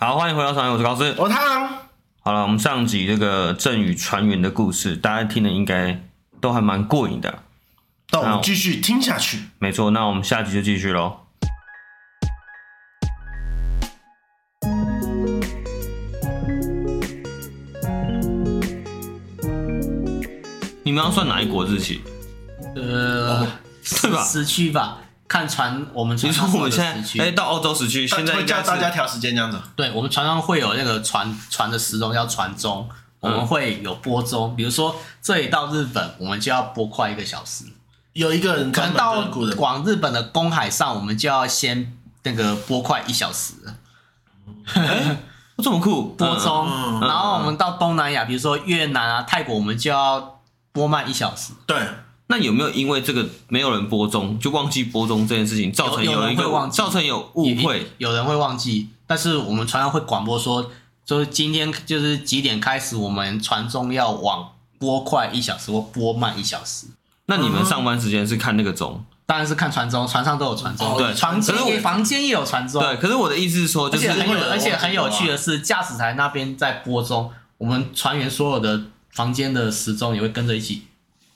好，欢迎回到船员，我是高斯，我是汤。好了，我们上集这个郑宇船员的故事，大家听的应该都还蛮过瘾的。那我们继续听下去。没错，那我们下集就继续喽。你们要算哪一国日期？呃，对吧？时区吧，看船，我们船其实我们现在哎、欸，到欧洲时区，现在会叫大家调时间这样子。对，我们船上会有那个船船的时钟叫船钟，我们会有播钟。比如说这里到日本，我们就要拨快一个小时。有一个人可能到往日本的公海上，我们就要先那个拨快一小时。欸、这么酷，播钟。然后我们到东南亚，比如说越南啊、泰国，我们就要。播慢一小时，对。那有没有因为这个没有人播钟，就忘记播钟这件事情，造成有一个忘造成有误会？有人会忘记，但是我们船上会广播说，就是今天就是几点开始，我们船钟要往播快一小时或播慢一小时。那你们上班时间是看那个钟？当然是看船钟，船上都有船钟。哦、对，船间房间也有船钟。对，可是我的意思是说，就是而且很有，而且很有趣的是，驾驶台那边在播钟，我们船员所有的。房间的时钟也会跟着一起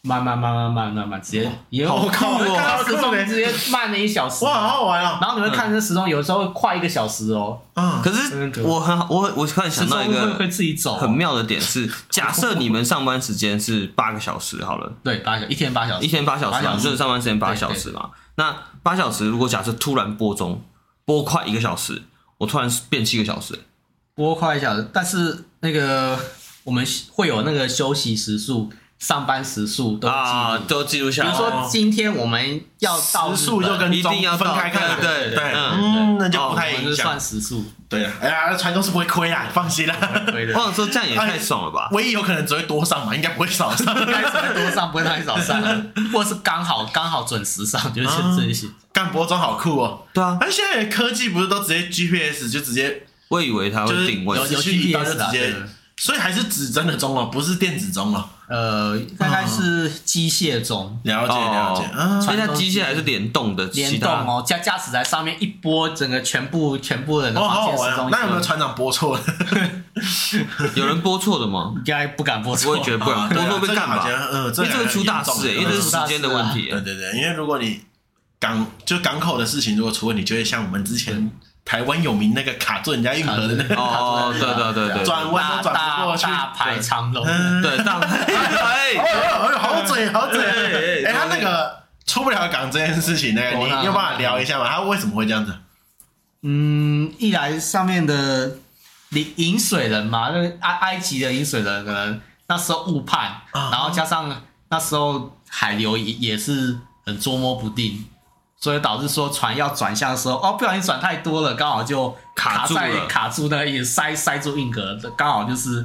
慢慢慢慢慢慢慢，直接也有看到时钟直接慢了一小时，哇，好好玩啊！然后你会看这时钟，有时候快一个小时哦。嗯，可是我很好我我突然想到一个会自己走很妙的点是，假设你们上班时间是八个小时好了，对，八小一天八小时，一天八小时，就是上班时间八小时嘛。那八小时如果假设突然拨钟拨快一个小时，我突然变七个小时，拨快一小时，但是那个。我们会有那个休息时数、上班时速都记啊，都记录下来。比如说今天我们要到时速就跟一定要分开看，对对，嗯，那就不太影响。算时速，对啊，哎呀，船都是不会亏啊，放心啦。我想说这样也太爽了吧？唯一有可能只会多上嘛，应该不会少上，应该只会多上，不会太少上，或是刚好刚好准时上，就是这些。干播装好酷哦，对啊。而现在科技不是都直接 GPS 就直接，我以为它会定位，有 GPS 直接。所以还是指针的钟哦，不是电子钟哦。呃，大概是机械钟。了解了解。啊，所以它机械还是联动的。联动哦，驾驾驶在上面一拨，整个全部全部人的房间时钟。那有没有船长拨错了？有人拨错的吗？应该不敢拨错。我也觉得不敢，拨错被干嘛？嗯，这个出大事，因为这是时间的问题。对对对，因为如果你港就港口的事情如果出问题，就会像我们之前。台湾有名那个卡住人家运河的那个哦，对对对对，转弯都转不过去，大排长龙，对大排，哎哎好嘴好嘴，哎他那个出不了港这件事情，那个你有办法聊一下吗？他为什么会这样子？嗯，一来上面的引引水人嘛，那埃埃及的引水人可能那时候误判，然后加上那时候海流也也是很捉摸不定。所以导致说船要转向的时候，哦，不小心转太多了，刚好就卡在卡住，卡住那个塞塞住运河，刚好就是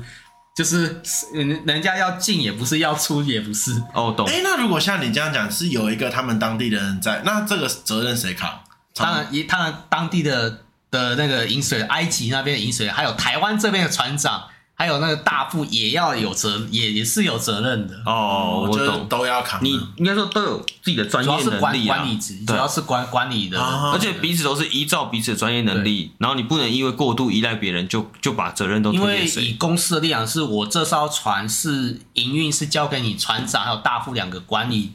就是人人家要进也不是，要出也不是。哦，懂。哎，那如果像你这样讲，是有一个他们当地的人在，那这个责任谁扛？当然，一他们当地的的那个引水，埃及那边的引水，还有台湾这边的船长。还有那个大副也要有责，也也是有责任的哦。我懂，都要扛。你应该说都有自己的专业能力啊。主要是管管理职，主要是管管理的，而且彼此都是依照彼此的专业能力，然后你不能因为过度依赖别人，就就把责任都推给谁。因为以公司的力量，是我这艘船是营运是交给你船长还有大副两个管理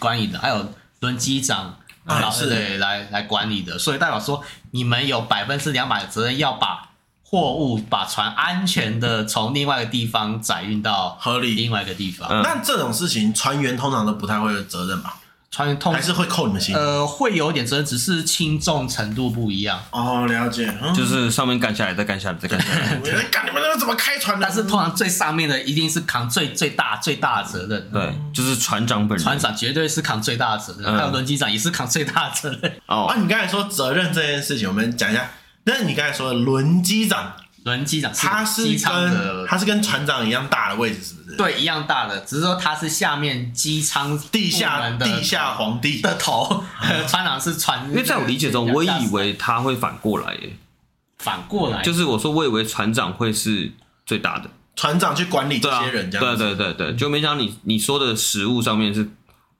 管理的，还有轮机长老师对来来管理的，所以代表说你们有百分之两百的责任要把。货物把船安全的从另外一个地方载运到合理另外一个地方。那这种事情，船员通常都不太会有责任吧？船员通还是会扣你们薪？呃，会有点责任，只是轻重程度不一样。哦，了解。就是上面干下来，再干下来，再干下来。我干你们那个怎么开船的？但是通常最上面的一定是扛最最大最大的责任。对，就是船长本人。船长绝对是扛最大的责任，还有轮机长也是扛最大的责任。哦，啊，你刚才说责任这件事情，我们讲一下。那你刚才说的轮机长，轮机长他是跟他是跟船长一样大的位置，是不是？对，一样大的，只是说他是下面机舱地下地下皇帝的头，船长是船。因为在我理解中，我以为他会反过来耶，反过来就是我说我以为船长会是最大的，船长去管理这些人，这样。对对对对，就没想到你你说的食物上面是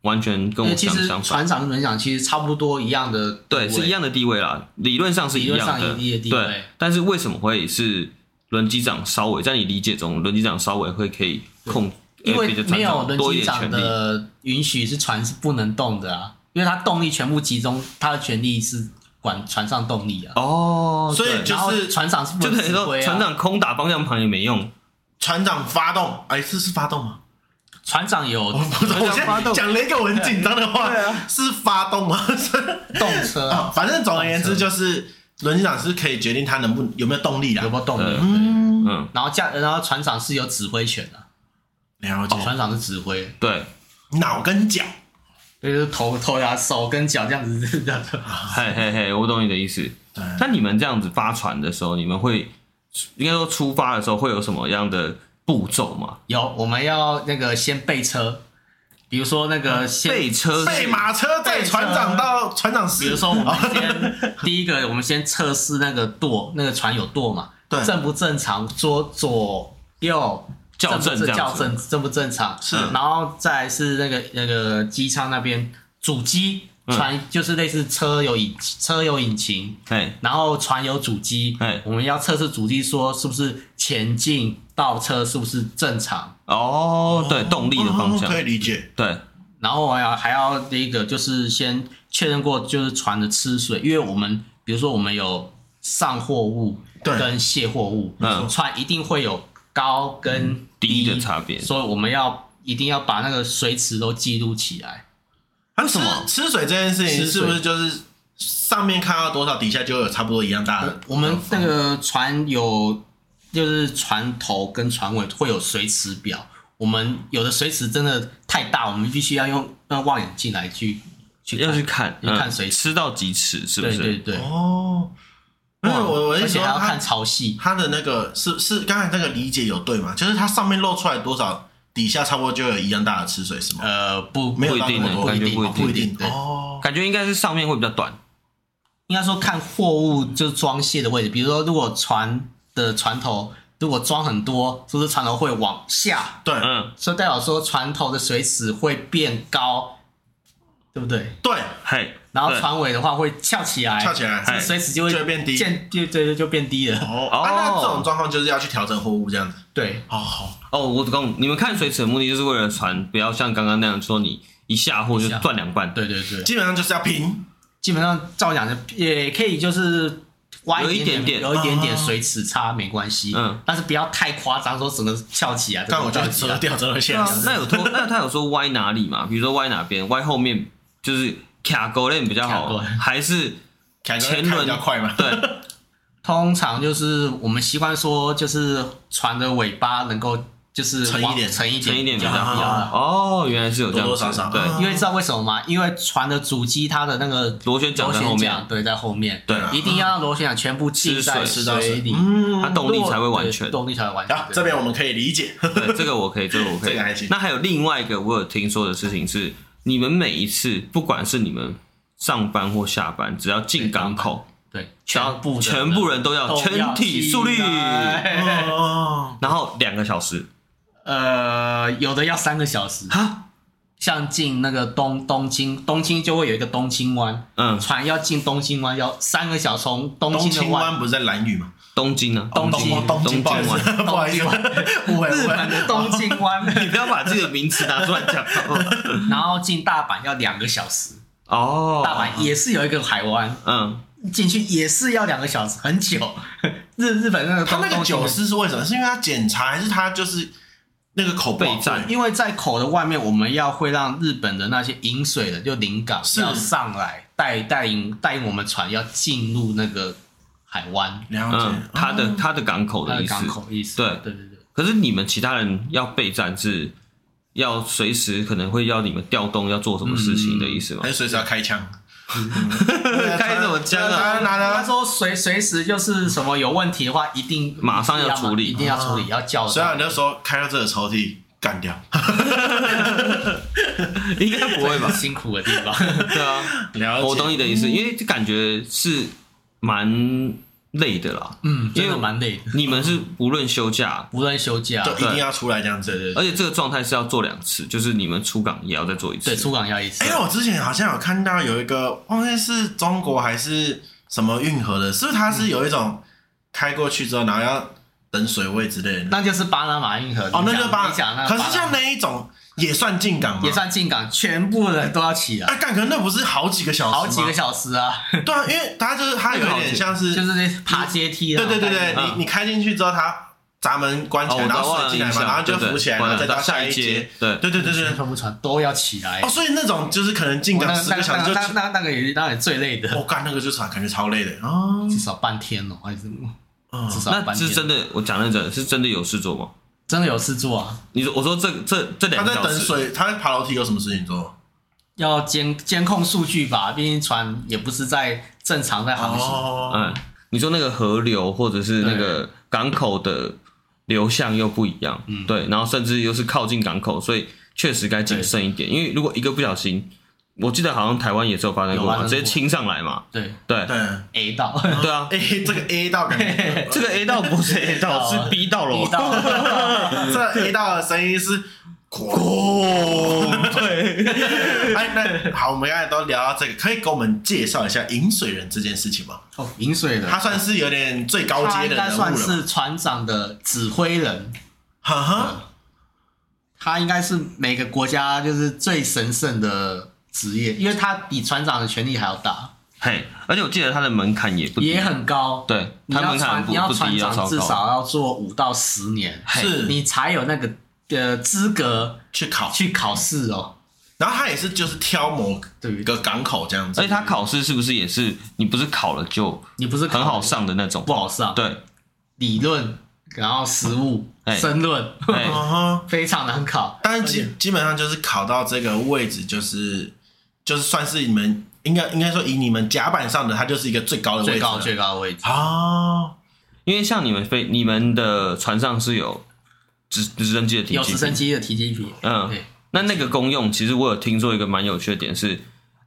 完全跟我其实想相反。船长跟轮长其实差不多一样的，对，是一样的地位啦，理论上是一样理论上的，一样的地位对。但是为什么会是轮机长稍微在你理解中，轮机长稍微会可以控，因为没有轮机长。的允许，是船是不能动的啊，因为他动力全部集中，他的权利是管船上动力啊。哦，所以就是船长是不就等于说，能指挥啊。船长空打方向盘也没用。船长发动，哎，这是发动吗？船长有我不知道，我现在发动。讲了一个我很紧张的话，对啊。是发动吗？动车反正总而言之就是轮机长是可以决定他能不有没有动力的有。没有动力？嗯，然后驾，然后船长是有指挥权的，了解，船长是指挥，对，脑跟脚，就是头头呀、手跟脚这样子这样子。嘿嘿嘿，我懂你的意思。对，那你们这样子发船的时候，你们会应该说出发的时候会有什么样的步骤嘛？有，我们要那个先备车，比如说那个先备车备马车载船长到船长室。比如说，我们先第一个，我们先测试那个舵，那个船有舵嘛，对。正不正常，左左右校正校正正不正常，是。然后再来是那个那个机舱那边主机嗯船就是类似车有引车有引擎，对，然后船有主机对，我们要测试主机说是不是前进倒车是不是正常，哦，对，动力的方向。哦，可以理解。对，然后我要还要第一个就是先确认过就是船的吃水，因为我们比如说我们有上货物对。跟卸货物，嗯。船一定会有高跟低的差别。所以我们要一定要把那个水池都记录起来。为什么吃水这件事情是不是就是上面看到多少，底下就有差不多一样大的？我们那个船有就是船头跟船尾会有水尺表，我们有的水池真的太大，我们必须要用用望远镜来去去要去看，去看嗯水尺。吃到几尺是不是？对对对，哦，因为我我而是还要看潮汐。它的那个是是刚才那个理解有对吗？就是它上面露出来多少，底下差不多就有一样大的吃水是吗？呃，不，没有一定的，不一定不一定对哦。感觉应该是上面会比较短。应该说看货物就是装卸的位置，比如说如果船的船头如果装很多，是不是船头会往下？对嗯，所以代表说船头的水尺会变高，对不对？对，嘿，然后船尾的话会翘起来，翘起来这个水尺就会就会变低渐就对对就变低了。哦，那这种状况就是要去调整货物这样子。对，哦，好，哦，我懂，你们看水尺的目的就是为了船不要像刚刚那样说你一下货就断两半。对对对，基本上就是要平。基本上照讲就也可以就是。歪有一点点有一点点水尺差没关系，嗯，但是不要太夸张，说整个翘起来，但我觉得折折掉折了线对。啊那有说，那他有说歪哪里嘛？比如说歪哪边，歪后面就是卡勾链比较好，还是前轮比较快嘛？对，通常就是我们习惯说，就是船的尾巴能够就是沉一点沉一点，沉一点比较好。哦，原来是有这样子，多多少少对，因为知道为什么吗？因为船的主机它的那个螺旋桨在后面对，在后面，对一定要让螺旋桨全部浸在吃水水里，嗯，它动力才会完对全。动力才会完全。好，这边我们可以理解。对，这个我可以，这个我可以。这个还行那还有另外一个我有听说的事情是，你们每一次不管是你们上班或下班，只要进港口，对，全部全部人都要全体肃立，哦，然后两个小时。呃，有的要三个小时，哈，像进那个东东京，东京就会有一个东京湾，嗯，船要进东京湾要三个小时，从东东京的湾京湾。不是在蓝屿吗？东京呢？东京东京，湾不好意思。日本的东京湾，你不要把自己的名词拿出来讲 然后进大阪要两个小时，哦。大阪也是有一个海湾，嗯，进去也是要两个小时，很久。日日本那个东他那个酒东师是为什么？是因为他检查，还是他就是那个口备战因为在口的外面，我们要会让日本的那些饮水的就临港是要上来带带领带领我们船要进入那个海湾，了嗯解，他的他的港口它的的意思。港口意思。对对对对，可是你们其他人要备战是要随时可能会要你们调动要做什么事情的意思吗还？是随时要开枪？开什么枪啊？拿了，他说随随时就是什么有问题的话，一定马上要处理一定要处理，要叫所以上。你那时候开到这个抽屉干掉。应该不会吧？辛苦的地方，对啊，了解，我懂你的意思，因为感觉是蛮累的啦。嗯，因为真的蛮累的。你们是无论休假，无论休假，就一定要出来这样子。对对而且这个状态是要做两次，就是你们出港也要再做一次。对，出港要一次。因为我之前好像有看到有一个，忘记是中国还是什么运河的，是不是它是有一种开过去之后，然后要等水位之类的？那就是巴拿马运河哦，那就是巴你讲那。可是像那一种也算进港吗？也算进港，全部人都要起来。啊，干，可能那不是好几个小时？好几个小时啊！对啊，因为它就是它有一点像是，就是那爬阶梯啊。对对对对，嗯你你开进去之后，它闸门关起来，哦然后水进来嘛，然后就浮起来，然后再到下一一阶。对对对对对。全部船都要起来哦，。所以那种就是可能进港十个小时就，那那那个也当然最累的，我干那个就感感觉超累的哦。至少半天哦，还是嗯至少那半天。是真的，我讲认真，是真的有事做吗？真的有事做啊！你说，我说这这这他在两个小时，等水，他在爬楼梯有什么事情做？要监监控数据吧，毕竟船也不是在正常在航行。哦，嗯，你说那个河流或者是那个港口的流向又不一样，嗯对，然后甚至又是靠近港口，所以确实该谨慎一点，因为如果一个不小心，我记得好像台湾也是有发生过直接亲上来嘛，对。对。对，A 道。对啊，，A 这个 A 道感觉，这个 A 道不是 A 道，是 B 道喽 B 到，这 A 道的声音是咣，对，哎，那好，我们刚才都聊到这个，可以给我们介绍一下引水人这件事情吗？哦，饮水人，他算是有点最高阶的人物该算，是船长的指挥人，哈哈，他应该是每个国家就是最神圣的职业，因为他比船长的权力还要大，嘿，而且我记得他的门槛也不低也很高。对，他门槛船，你要不不低，要船长，至少要做五到十年，嘿是你才有那个呃资格去考，去考试哦。然后他也是就是挑某对一个港口这样子而且，他考试是不是也是你不是考了就你不是考很好上的那种？不好上，对，理论，然后实务、哎申论。非常难考。但是基基本上就是考到这个位置，就是就是算是你们应该应该说以你们甲板上的，它就是一个最高的位置了。最高最高的位置，啊，因为像你们飞，你们的船上是有直直升机的提有直升机的提机皮，嗯。对，那那个功用，其实我有听说一个蛮有趣的点是，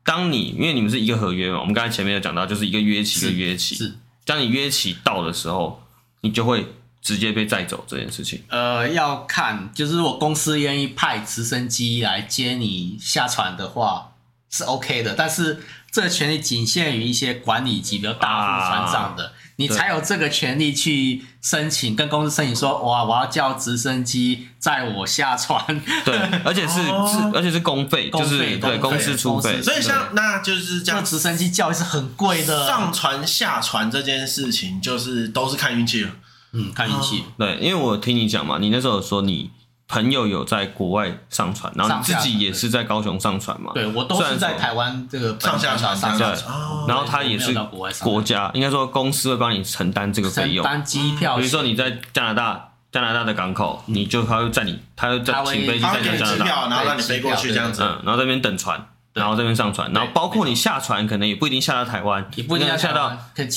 当你因为你们是一个合约嘛，我们刚才前面有讲到，就是一个约期一个约期，是。当你约期到的时候，你就会直接被载走这件事情。呃，要看，就是如果公司愿意派直升机来接你下船的话，是 OK 的。但是这个权利仅限于一些管理级比较大副船长的，你才有这个权利去申请，跟公司申请说，哇，我要叫直升机载我下船。对，而且是、哦是而且是公费，公费就是对公司出费，所以像那就是这样，直升机教育是很贵的，上船下船这件事情，就是都是看运气了。嗯，看运气。对，因为我听你讲嘛，你那时候有说你朋友有在国外上船，然后你自己也是在高雄上船嘛，对我都是在台湾这个上下船上下船，哦然后他也是国家，应该说公司会帮你承担这个费承用，担机票，比如说你在加拿大。加拿大的港口，你就他会在你，他会在请飞机载他会给你你加拿大，然后让你飞过去这样子。嗯，然后在那边等船，然后这边上船，然后包括你下船，可能也不一定下到台湾，也不一定要下到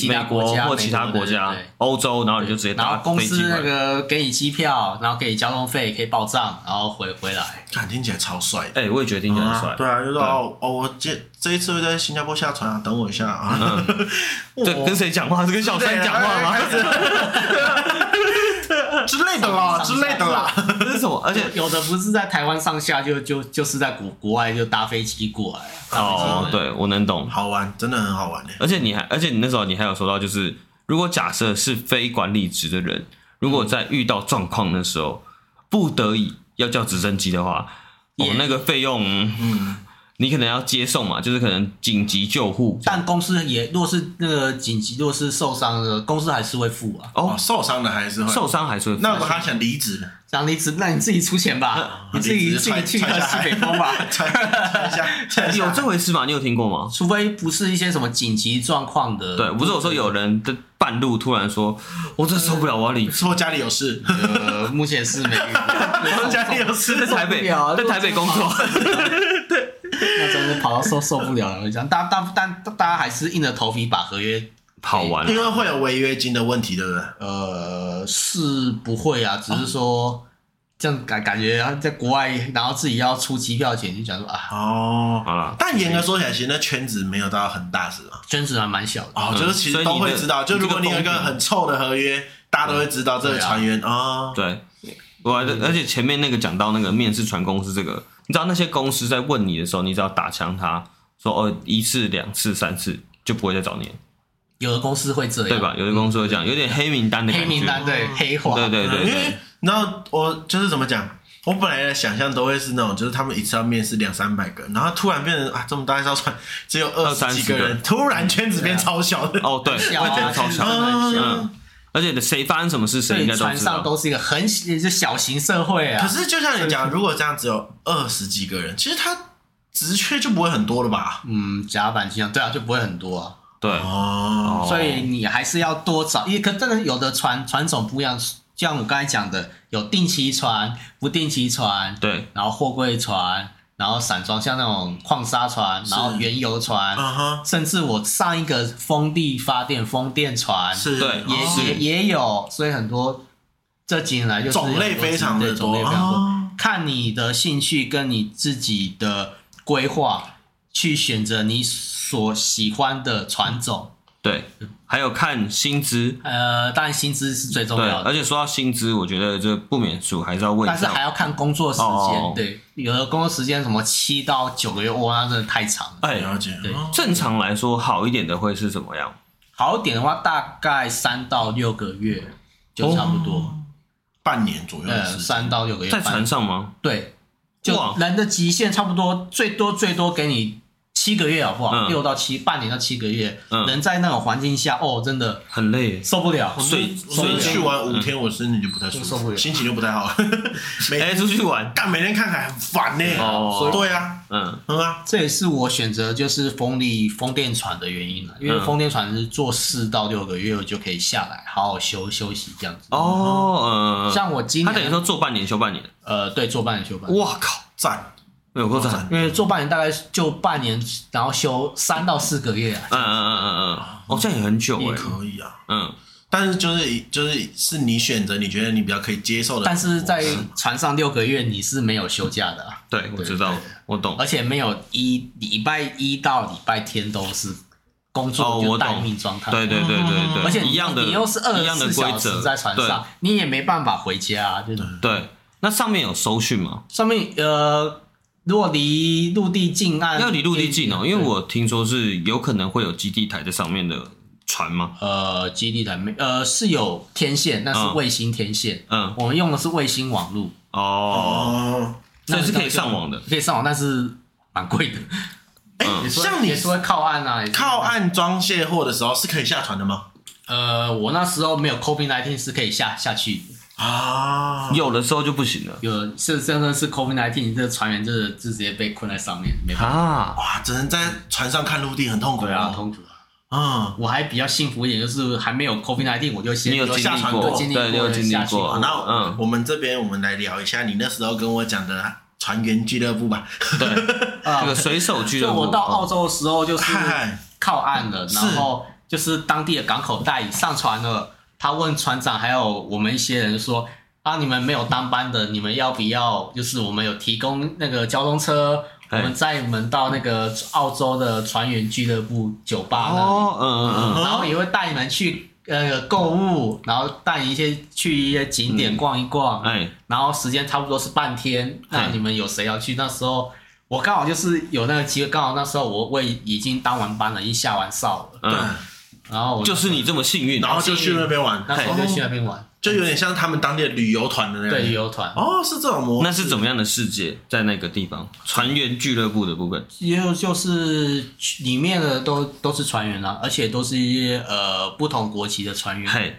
美国或其他国家欧洲，然后你就直接然后搭公司那。个给你机票，然后给你交通费，可以报账，然后回回来。看听起来超帅的。哎，我也觉得听起来很帅。对啊，就说哦哦，我这这一次会在新加坡下船啊，等我一下啊。这 跟谁讲话？是跟小三讲话吗？之类的啦，之类的啦。这是什么？而且有的不是在台湾上下，就就就是在国国外就搭飞机过来。哦，来，对我能懂。好玩，真的很好玩的。而且你还，而且你那时候你还有说到，就是如果假设是非管理职的人，如果在遇到状况的时候，不得已要叫直升机的话，哦，那个费用，嗯，你可能要接送嘛，就是可能紧急救护。但公司也若是那个紧急，若是受伤的，公司还是会付啊。哦，哦，受伤的还是会受伤还是会付那如果他想离职呢？想离职，那你自己出钱吧，你自己自己去个西北风吧。有这回事吗？你有听过吗？除非不是一些什么紧急状况的，对，不是我说有人的半路突然说，我真受不了，我要离职。说家里有事，呃，目前是没遇过。家里有事在台北，在台北工作，那真是跑到受受不了了，这样，大大但大家还是硬着头皮把合约，跑完了因为会有违约金的问题，对不对？呃，是不会啊，只是说这样感感觉在国外，然后自己要出机票钱，就想说啊，哦，好了，但严格说起来，其实那圈子没有到很大，是吗？圈子还蛮小的。哦，嗯就是其实都会知道，就如果你有一个很臭的合约，大家都会知道这个船员哦。对，我而且前面那个讲到那个面试船公司这个，你知道那些公司在问你的时候，你只要打枪他说哦一次两次三次就不会再找你，有的公司会这样，对吧？有的公司会这样，有点黑名单的感觉。黑名单对黑化，对对对对。因为，然后我就是怎么讲，我本来的想象都会是那种，就是他们一次要面试两三百个，然后突然变成啊这么大一艘船只有二十几个人，突然圈子变超小的。哦对，小啊会变得超小。嗯，而且谁发生什么事，谁应该都船上道。都是一个很就小型社会啊。可是就像你讲，如果这样只有二十几个人，其实他职缺就不会很多了吧？嗯，甲板机上对啊，就不会很多啊。对，哦，所以你还是要多找，因为可真的有的船船种不一样，像我刚才讲的，有定期船、不定期船，对，然后货柜船，然后散装像那种矿砂船，然后原油船，甚至我上一个风力发电风电船，是，对也哦。也也有，所以很多这几年来就是种类非常的对种多类非常多，哦。看你的兴趣跟你自己的规划，去选择你所喜欢的船种。对，还有看薪资，呃，当然薪资是最重，要的，而且说到薪资，我觉得这不免俗，还是要问一下。但是还要看工作时间。哦对，有的工作时间什么七到九个月，哇，那真的太长了。哎，了解，对哦正常来说，好一点的会是怎么样？好一点的话，大概三到六个月就差不多。半年左右的呃，三到六个月。在船上吗？对，就人的极限差不多，最多最多给你七个月，好不好？嗯。六到七，半年到七个月。嗯。人在那种环境下，哦，真的很累，受不了。所以我们去玩五天，我身体就不太舒服，受不了。心情就不太好。每天，出去玩，但每天看海很烦呢。哦。对啊，嗯，嗯啊，这也是我选择就是风力风电船的原因了，因为嗯。风电船是做四到六个月我就可以下来，好好休休息这样子。哦，嗯，像我今年他等于说做半年休半年，呃，对，做半年休半年，哇靠，赞，有够赞，因为做半年大概就半年，然后休三到四个月啊。嗯嗯嗯嗯嗯，哦，这样也很久也哎，可以啊。嗯，但是就是就是是你选择你觉得你比较可以接受的，但是在船上六个月你是没有休假的、啊，对，我知道，我懂，而且没有一礼拜一到礼拜天都是工哦作就待命状态。对对对对对，而且你一样的，你又是二一样的十四规则。小时在船上，你也没办法回家、啊，就对，那上面有收讯吗？上面呃，如果离陆地近岸，要离陆地近哦，因为我听说是有可能会有基地台在上面的船吗？呃基地台没呃是有天线，那是嗯卫星天线，嗯，我们用的是卫星网络，哦，哦，所以是可以上网的，可以上网，但是蛮贵的。哎像你也是会靠岸啊，靠。岸装卸货的时候是可以下船的吗？呃，我那时候没有 COVID 19是可以下下去的，啊，有的时候就不行了有是真的是 COVID 19，这个船员就是就直接被困在上面，没办法。啊。哇，只能在船上看陆地，很痛苦对啊，哦。痛苦啊。嗯，我还比较幸福一点，就是还没有 COVID 19，我就先你有经历下船过过，经历对，你有经历过，好，那嗯，我们这边我们来聊一下你那时候跟我讲的船员俱乐部吧。对，啊这个水手俱乐部，就我到澳洲的时候，就是，靠岸了，然后就是当地的港口代理上船了。他问船长还有我们一些人说：“啊，你们没有当班的，你们要不要？就是我们有提供那个交通车，我哎们载你们到那个澳洲的船员俱乐部酒吧那里，哦，嗯嗯嗯，然后也会带你们去呃购物，然后带你一些去一些景点逛一逛，哎，然后时间差不多是半天。那你们有谁要去？那时候我刚好就是有那个机会，刚好那时候我我已经当完班了，已经下完哨了，嗯，然后我就是你这么幸运，然后就去那边玩，那时候就去那边玩，就有点像他们当地的旅游团的那样。对旅游团，哦，是这种模式。那是怎么样的世界？在那个地方，船员俱乐部的部分，就就是里面的都都是船员啊，而且都是一些呃不同国籍的船员，嘿，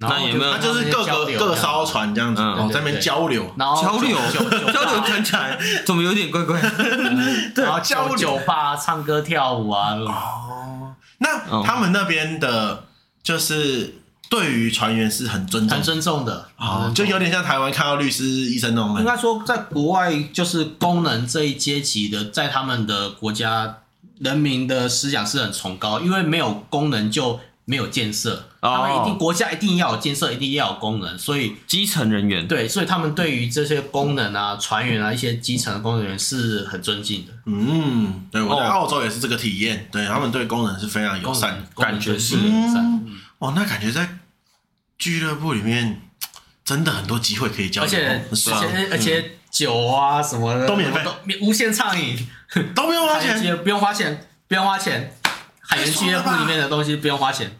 那有没有？它就是各个各艘船这样子，嗯然后在那边交流。然后交流。交流看起来。怎么有点怪怪？然后交流。吧唱歌跳舞啊，哦，那他们那边的，就是对于船员是很尊重。很，尊重的，哦，就有点像台湾看到律师、医生那种。应。该说，在国外就是工人这一阶级的，在他们的国家，人民的思想是很崇高，因为没有工人就没有建设，哦。他们一定国家一定要有建设，一定要有功能，所以基层人员，对，所以他们对于这些功能啊、船员啊一些基层的工作人员是很尊敬的。嗯，对，我在哦。澳洲也是这个体验，对他们对工人是非常友善。能。感觉是功能友善。嗯哦，那感觉在俱乐部里面真的很多机会可以交流，而且而且而且酒啊什么的都免费。都免无限畅饮，都不用花钱，乐不用花钱，不用花钱。海员俱乐部里面的东西不用花钱，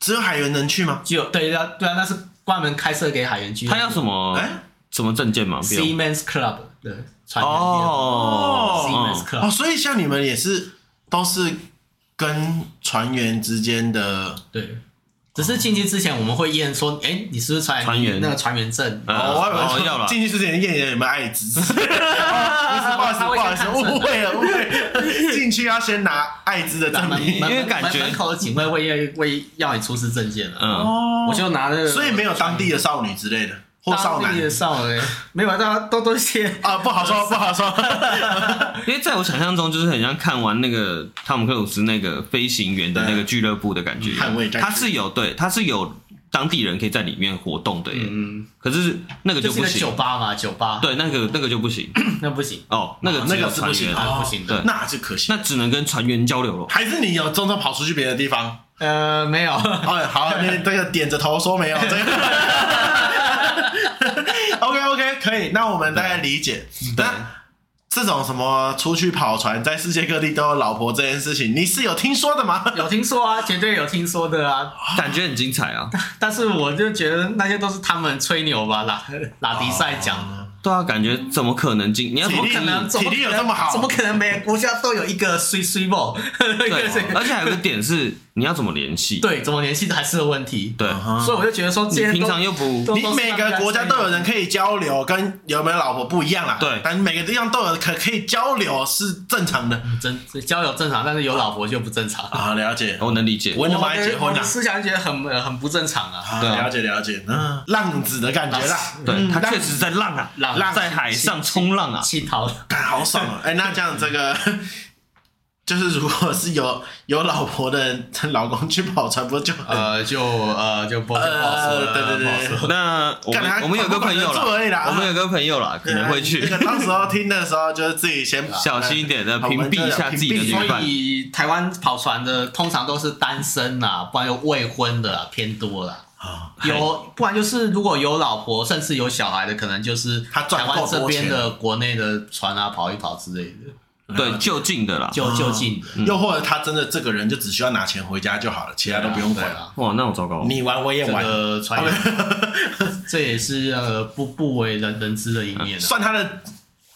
只有海员能去吗？只有对啊对啊，那是关门开设给海员俱乐部。他要什么哎什么证件吗？不用 Seamen's Club 对船员俱乐部哦 Seaman's 哦 Club 哦，所以像你们也是都是跟船员之间的对。只是进去之前，我们会验说，哎，你是不是船船员那个船员证？呃哦，我要了说进去之前验你有没有艾滋。哦不好意思，不好意思，误会了，误会了。进去要先拿艾滋的证明。因为感觉门口的警卫会会要你出示证件的。嗯，哦我就拿那个，所以没有当地的少女之类的，或少男。当地的少女，没有，大家都都是些啊，不好说，不好说。因为在我想象中，就是很像看完那个汤姆克鲁斯那个飞行员的那个俱乐部的感觉。捍卫战，士他是有对，他是有当地人可以在里面活动的耶，嗯，可是那个就就是不行，酒吧嘛，酒吧，对，那个那个就不行。那不行，哦，那个那个是不行不行的对，那就可惜那。只能跟船员交流了。还是你有偷偷跑出去别的地方？呃，没有，哦，好，你这个点着头说没有这个。可以，那我们大概理解。对那这种什么出去跑船，在世界各地都有老婆这件事情，你是有听说的吗？有听说啊，绝对有听说的啊，感觉很精彩啊！但是我就觉得那些都是他们吹牛吧，拉拉迪赛讲的。对啊，感觉怎么可能进？你要怎么体力可能？体力有这么好怎么可能每个国家都有一个 s w ball？对，而且还有个点是，你要怎么联系？对，怎么联系的还是个问题。对，所以我就觉得说，你平常又不你每个国家都有人可以交流，跟有没有老婆不一样啦。对但每个地方都有可可以交流是正常的真交流正常，但是有老婆就不正常。啊。了解，我能理解。我能结婚啦的我的。思想就觉得很呃很不正常啊。了解了解，嗯，浪子的感觉啦，对他确实在浪啊，浪在海上冲浪啊。气逃干好爽啊！哎，那这样这个就是如果是有有老婆的人，老公去跑船，不就呃就呃就不不好说了，对对对不好说那我们我们有个朋友管不管得住而已啦啦，我们有个朋友了，可能会去那个到时候听的时候，就是自己先 小心一点的屏蔽一下自己的女屏蔽伴所。以台湾跑船的通常都是单身啊，不然就未婚的、啊、偏多啦。啊有，不然就是如果有老婆，甚至有小孩的，可能就是他赚台湾这边的国内的船啊，跑一跑之类的，对，就近的啦。就就近的。又或者他真的这个人就只需要拿钱回家就好了，其他都不用管。对啊。哇，那我糟糕。你玩我也玩，个船员，这也是呃不不为人人知的一面啊，算他的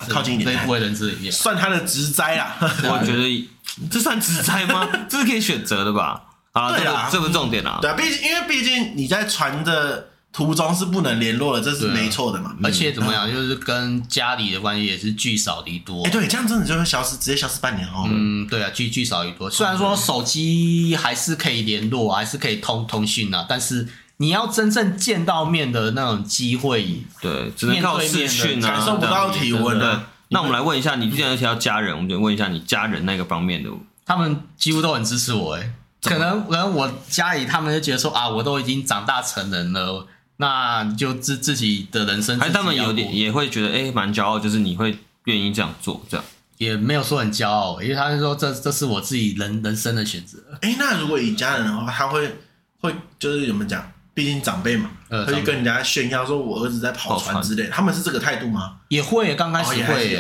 靠近一点这不，为人知的一面。算他的职灾啦。我觉得 这算职灾吗？这是可以选择的吧？好了，这对啦个这不是重点啊。对啊，毕竟因为毕竟你在船的途中是不能联络的，这是没错的嘛。而且怎么样，就是跟家里的关系也是聚少离多哎，。对，这样真的就会消失，直接消失半年哦。嗯，对啊，聚聚少离多。虽然说手机还是可以联络，还是可以通通讯啊，但是你要真正见到面的那种机会，对，只能靠视讯啊，感受不到体温的啊。那我们来问一下，你既然提到家人，我们就问一下你家人那个方面的。他们几乎都很支持我。哎，可能可能我家里他们就觉得说啊，我都已经长大成人了，那就自自己的人生还是他们有点也会觉得，哎，蛮骄傲，就是你会愿意这样做，这样。也没有说很骄傲，因为他是说这这是我自己人人生的选择。哎，那如果以家人的话，他会会就是怎么讲？毕竟长辈嘛，会去跟人家炫耀说我儿子在跑船之类的。他们是这个态度吗？也会，刚开始会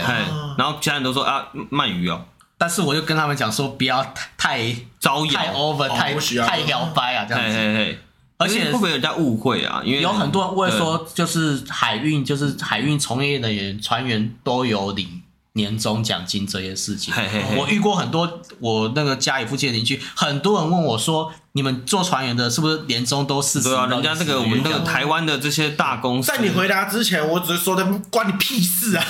然后家人都说啊，鳗鱼哦，但是我就跟他们讲说，不要太招摇太，over，哦太太摇摆啊，这嘿样子。而且会不会有人家误会啊？因为有很多人会说，就是海运，就是海运从业人员、船员都有领年终奖金这件事情。嘿嘿嘿我遇过很多，我那个家里附近的邻居，很多人问我说：“你们做船员的，是不是年终都四十？”对啊，人家那个我们那个台湾的这些大公司，在你回答之前，我只是说的关你屁事啊！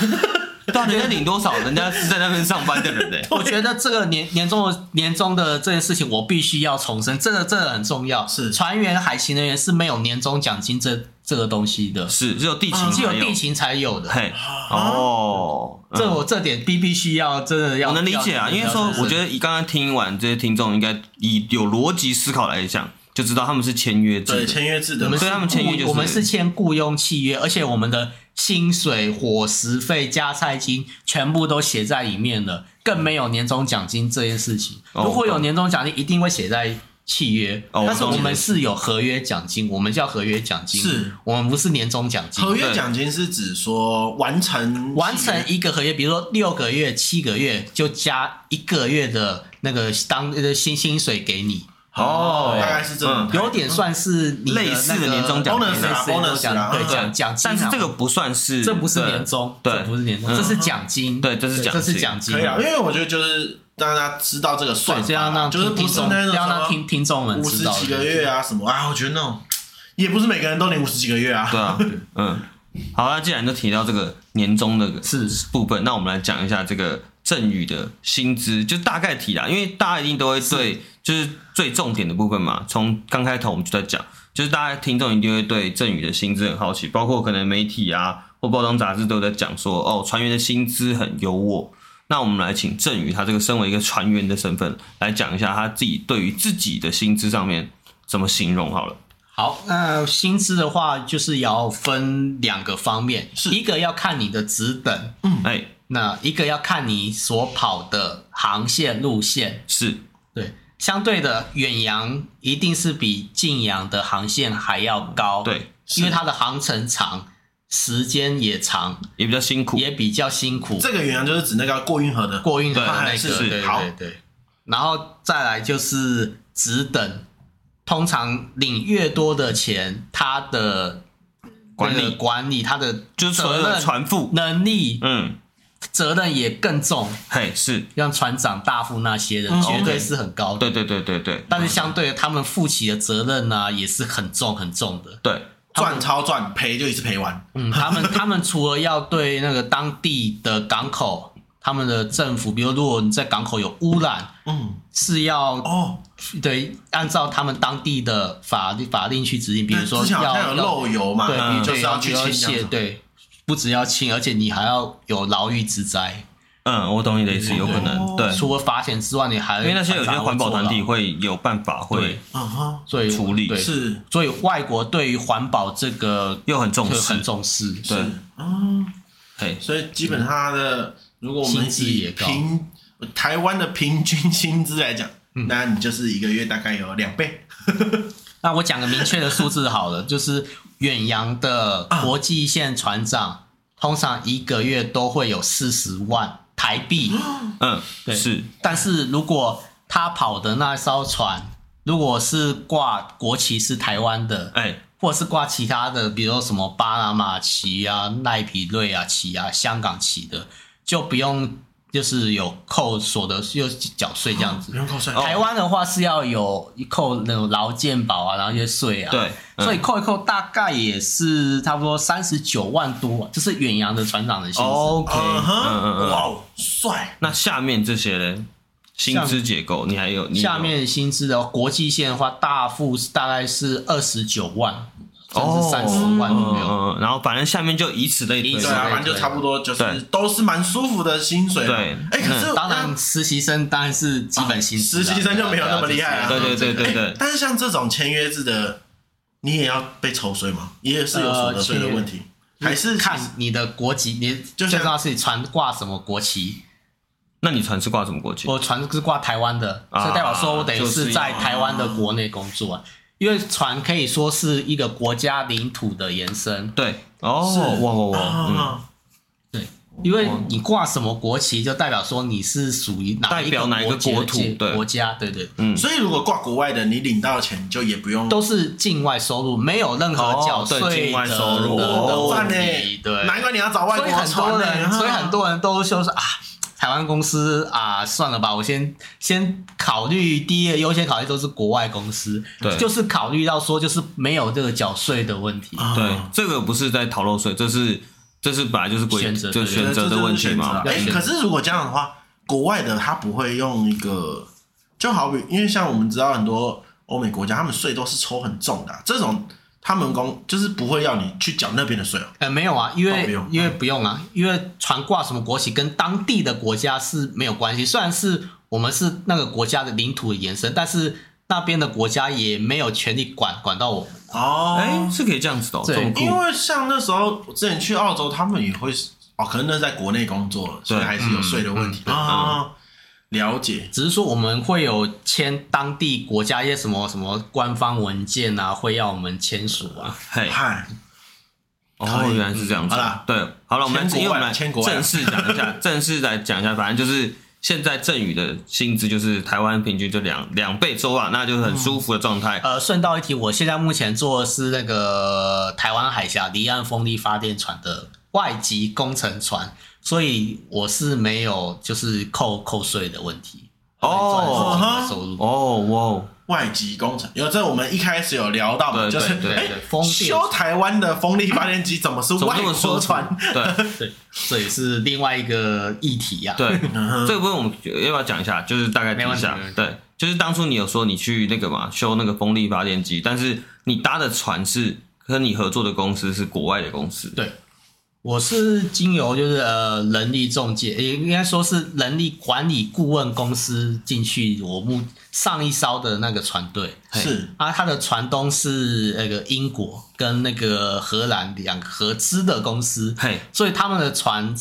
对啊，人家领多少？人家是在那边上班的人呢。我觉得这个年年终的年终的这件事情，我必须要重申，这个这个很重要。是船员、海勤人员是没有年终奖金这这个东西的，是只有地勤只有地勤才有的。嘿哦，嗯这我这点必必须要真的要，我能理解啊，因为说我觉得刚刚听完这些听众应该以有逻辑思考来讲，就知道他们是签约制的，对，签约制的，我们是所以他们签约就是我们是签雇佣契约，而且我们的薪水、伙食费、加菜金全部都写在里面了，更没有年终奖金这件事情。哦如果有年终奖金，一定会写在契约。哦但是我们是有合约奖金，我们叫合约奖金，是我们不是年终奖金。合约奖金是指说完成完成一个合约，比如说六个月、七个月，就加一个月的那个当呃薪薪水给你，哦，大概是这种嗯，有点算是类似的年终奖金 bonus 类啊似的年终 bonus 啊奖对嗯奖奖金啊，但是这个不算是，这不是年终，对这不是年终，嗯。这是奖金，对这是奖金。这是奖金，可以啊，因为我觉得就是让大家知道这个算对，法，这样让就是不是听众，那种要让听听众们五十知道几个月啊什么啊，我觉得那种也不是每个人都领五十几个月啊。对啊，嗯，好，那既然都提到这个年终的是。部分，那我们来讲一下这个赠予的薪资，就大概提啦，因为大家一定都会对，就是最重点的部分嘛，从刚开头我们就在讲，就是大家听众一定会对赠与的薪资很好奇，包括可能媒体啊或包装杂志都在讲说，哦，船员的薪资很优渥。那我们来请振宇，他这个身为一个船员的身份，来讲一下他自己对于自己的薪资上面怎么形容好了。好，那薪资的话，就是要分两个方面，是一个要看你的职等，哎，那一个要看你所跑的航线路线。是，对，相对的，远洋一定是比近洋的航线还要高，，对，因为它的航程长，时间也长，也比较辛苦。也比较辛苦。这个远洋就是指那个过运河的，过运河的对那个，是是。对对好。对对。然后再来就是只等，通常领越多的钱，它的管理。管理他的就是所谓的责任船副，能力、嗯，责任也更重，嘿，是像船长、大副那些人，嗯绝对是很高的。对对对对对，但是相对的他们负起的责任呢、也是很重很重的。对，赚超赚，赔就一次赔完。嗯，他们 他们除了要对那个当地的港口，他们的政府，比如如果你在港口有污染，嗯，是要哦，对按照他们当地的法律法令去指定，比如说之前好像漏油嘛，对，就是要去要清这样子。卸对，不只要清，而且你还要有牢狱之灾。嗯，我懂你的意思，有可能哦。对，除了罚钱之外，你还因为那些有些环保团体会会有办法会啊哈，所以处理。对，是。所以外国对于环保这个又很重视。很，重视。对，啊，对，所以基本上它的，如果我们以薪资也平台湾的平均薪资来讲，嗯。那你就是一个月大概有两倍。那我讲个明确的数字好了，就是远洋的国际线船长，通常一个月都会有四十万台币。嗯，对。是，但是如果他跑的那艘船，如果是挂国旗是台湾的，哎，或者是挂其他的，比如说什么巴拿马旗啊、奈皮瑞亚旗啊、香港旗的，就不用就是有扣所得又缴税这样子。不用扣税。台湾的话是要有一扣那种劳健保啊，然后一些税啊，对，嗯所以扣一扣大概也是差不多三十九万多，这是远洋的船长的薪资。OK，哇哦，帅！那下面这些呢？薪资结构，你还有你下面薪资的国际线的话，大副是大概是二十九万，甚至三十万嗯都有。嗯，然后反正下面就以此类推，对啊，反正就差不多，就是都是蛮舒服的薪水嘛。对哎，可是当然，实习生当然是基本薪资啊、实习生就没有那么厉害啊对对对对对哎，但是像这种签约制的，你也要被抽税吗？也是有所得税的问题，还是看你的国籍，你就像就知道是你船挂什么国旗。那你船是挂什么国旗？我船是挂台湾的，啊所以代表说我等于是是在台湾的国内工作、啊，因为船可以说是一个国家领土的延伸。对，哦，是。哇哇哇，对，因为你挂什么国旗，就代表说你是属于哪一代表哪一个国国土对。国家，对对，嗯。所以如果挂国外的，你领到的钱就也不用都是境外收入，没有任何缴税哦境外的收入。的的哦赞问题呢，对，难怪你要找外所以很多人，所以很啊多人都说是啊，台湾公司啊，算了吧，我先先考虑第一个优先考虑都是国外公司，对就是考虑到说就是没有这个缴税的问题。啊对，这个不是在逃漏税，这是这是本来就是规选择就选择的问题嘛哎、。可是如果这样的话，国外的他不会用一个，就好比因为像我们知道很多欧美国家，他们税都是抽很重的啊、这种他们公就是不会要你去缴那边的税哦。呃，没有啊，因为、哦不用因为不用啊，因为船挂什么国旗跟当地的国家是没有关系。虽然是我们是那个国家的领土的延伸，但是那边的国家也没有权利管管到我们。哦，哎，是可以这样子的，对这么。因为像那时候我之前去澳洲，他们也会哦，可能那是在国内工作，所以还是有税的问题啊。了解，只是说我们会有签当地国家一些什么什么官方文件啊，会要我们签署啊。嘿，嗨，哦，原来是这样子。好了，对，好了，我们因为我们签国正式讲一下，正式来讲一下，反正就是现在赠与的薪资就是台湾平均就两两倍周啊，那就是很舒服的状态。呃，顺道一提，我现在目前做的是那个台湾海峡离岸风力发电船的外籍工程船。所以我是没有就是扣扣税的问题哦，收入哦哇，外籍工程有这我们一开始有聊到嘛，就是哎，修台湾的风力发电机怎么是外国船？对对，这也是另外一个议题呀。对，这个部分我们要不要讲一下？就是大概讲一下，对，就是当初你有说你去那个嘛修那个风力发电机，但是你搭的船是跟你合作的公司是国外的公司，对。我是经由就是呃人力中介，也应该说是人力管理顾问公司进去我目上一艘的那个船队。是。啊，他的船东是那个英国跟那个荷兰两个合资的公司，嘿，所以他们的船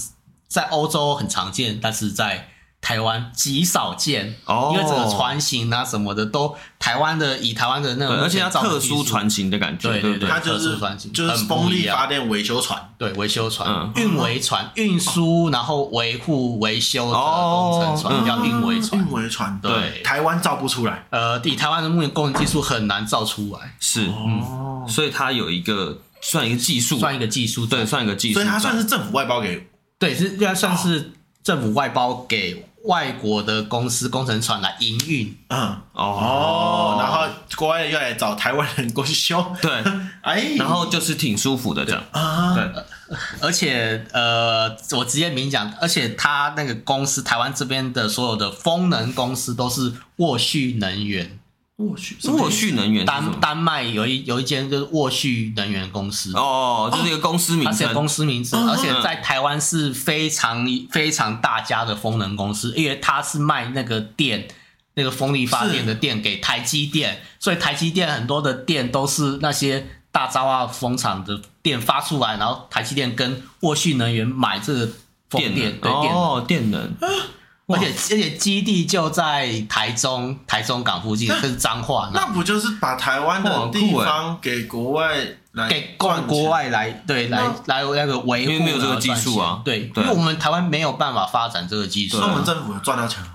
在欧洲很常见，但是在台湾极少见，因为整个船型啊什么的都台湾的以台湾的那种，而且它特殊船型的感觉，对对对，它就是就是风力发电维修船，对维修船，运维船，运输然后维护维修的工程船叫运维船，运维船对，台湾造不出来，呃，以台湾的目前工程技术很难造出来，是，哦，所以它有一个算一个技术，算一个技术，对，算一个技术，所以它算是政府外包给，对，是应该算是政府外包给。外国的公司工程船来营运，嗯。哦，然后国外又来找台湾人过去修，对，哎，然后就是挺舒服的这样。啊，对，而且呃，我直接明讲，而且他那个公司台湾这边的所有的风能公司都是沃旭能源。沃旭，沃旭能源，丹丹麦有一有一间就是沃旭能源公司。哦，就是一个公司名字，而且公司名字，而且在台湾是非常非常大家的风能公司，因为它是卖那个电，那个风力发电的电给台积电，所以台积电很多的电都是那些大彰化风场的电发出来，然后台积电跟沃旭能源买这个风电，对电哦，电能。而且而且基地就在台中台中港附近，这是彰化。那不就是把台湾的地方给国外来给国国外来对来来那个维护？因为没有这个技术啊，对，因为我们台湾没有办法发展这个技术。那我们政府有赚到钱吗？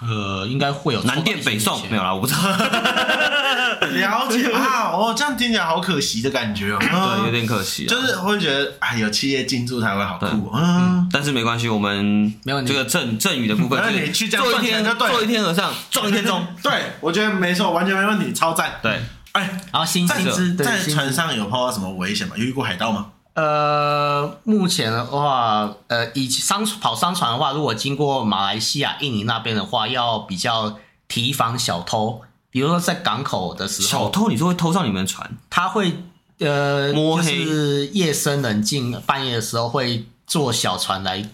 呃，应该会有南电北送没有啦，我不知道。了解啊，哦，这样听起来好可惜的感觉哦。对，有点可惜，就是会觉得哎，有企业进驻才会好酷。嗯，但是没关系，我们没有这个赠赠予的部分，那你去这样做一天，做一天和尚 撞一天钟。对，我觉得没错，完全没问题，超赞。对，哎，然后新薪资在船上有碰到什么危险吗？有遇过海盗吗？呃，目前的话，呃，以商跑商船的话，如果经过马来西亚、印尼那边的话，要比较提防小偷。比如说在港口的时候，小偷你说会偷上你们的船？他会呃，摸黑，就是夜深人静、半夜的时候会坐小船来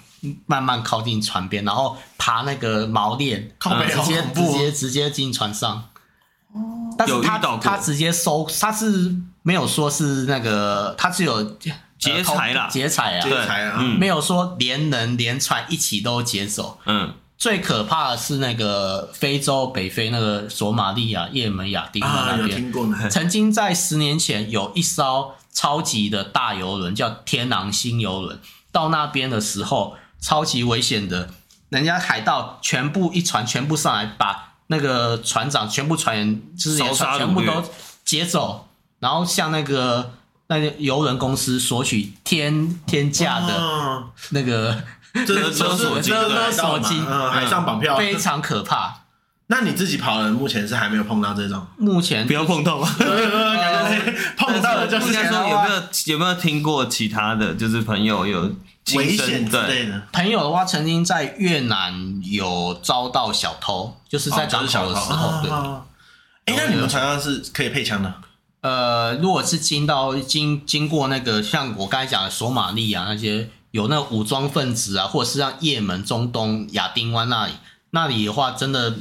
慢慢靠近船边，然后爬那个锚链，直接直接直接进船上。哦，但是他他直接收，他是没有说是那个，他是有。劫财啦，劫财啊，劫财啊，没有说连人连船一起都劫走。嗯，最可怕的是那个非洲北非那个索马利亚、也门、亚丁那边？曾经在十年前有一艘超级的大游轮叫天狼星游轮，到那边的时候超级危险的，人家海盗全部一船全部上来，把那个船长全部船员就是全部都劫走，然后向那个。那个游轮公司索取天天价的那个 勒索金，勒索金，海上绑票非常可怕。那你自己跑的目前是还没有碰到这种？目前不要碰到吧。碰到了就是应该说有没有有没有听过其他的就是朋友有危险之类的？朋友的话，曾经在越南有遭到小偷，就是在港口的时候。对。哎，那你们船上是可以配枪的？呃，如果是经到经经过那个像我刚才讲的索马利亚那些有那武装分子啊，或者是像也门、中东、亚丁湾那里，那里的话真的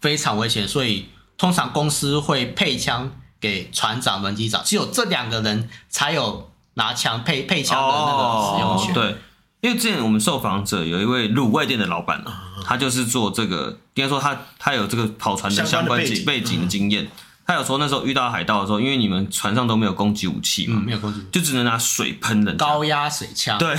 非常危险，所以通常公司会配枪给船长、轮机长，只有这两个人才有拿枪配配枪的那个使用权。哦。对，因为之前我们受访者有一位卤味店的老板，他就是做这个，应该说他他有这个跑船的相关背景背景的经验。他有说那时候遇到海盗的时候，因为你们船上都没有攻击武器嘛，嗯、没有攻击，就只能拿水喷人，高压水枪。对，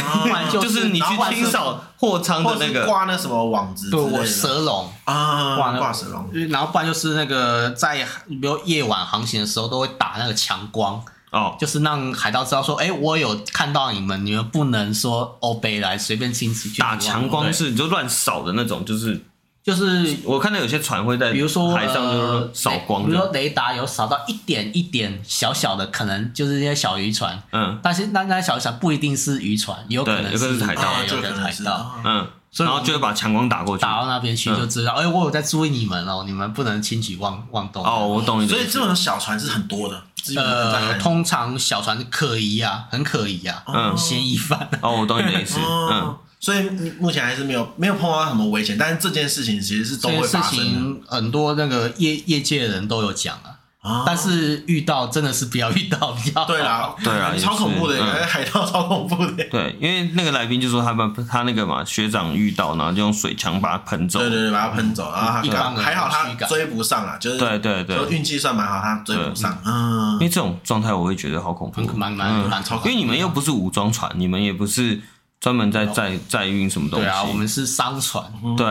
就是、就是你去清扫货舱的那个挂那什么网子，对，我蛇笼啊，挂挂蛇笼。然后不然就是那个在比如夜晚航行的时候，都会打那个强光哦，就是让海盗知道说，哎，我有看到你们，你们不能说欧北来随便清洗。打强光是你就乱扫的那种，就是。就是我看到有些船会在，比如说海上就是扫光，比如说雷达有扫到一点一点小小的，可能就是一些小渔船。嗯，但是那那些小渔船不一定是渔船，有可能是海盗，有可能是海盗。嗯，然后就会把强光打过去，打到那边去就知道，哎，我有在注意你们哦，你们不能轻举妄妄动。哦，我懂你。所以这种小船是很多的。呃，通常小船可疑啊，很可疑啊，嗯，嫌疑犯。哦，我懂你的意思。嗯。所以目前还是没有没有碰到什么危险，但是这件事情其实是都会发生的。很多那个业业界的人都有讲啊，啊但是遇到真的是不要遇到比较好。对啦，对啊，超恐怖的，嗯、海盗超恐怖的。对，因为那个来宾就说他们他那个嘛学长遇到，然后就用水枪把他喷走。对对对，把他喷走，然后他还好他追不上啊，就是对对对，运气算蛮好，他追不上。嗯，因为这种状态我会觉得好恐怖，蛮蛮蛮超。因为你们又不是武装船，你们也不是。专门在载载运什么东西？对啊，我们是商船。对，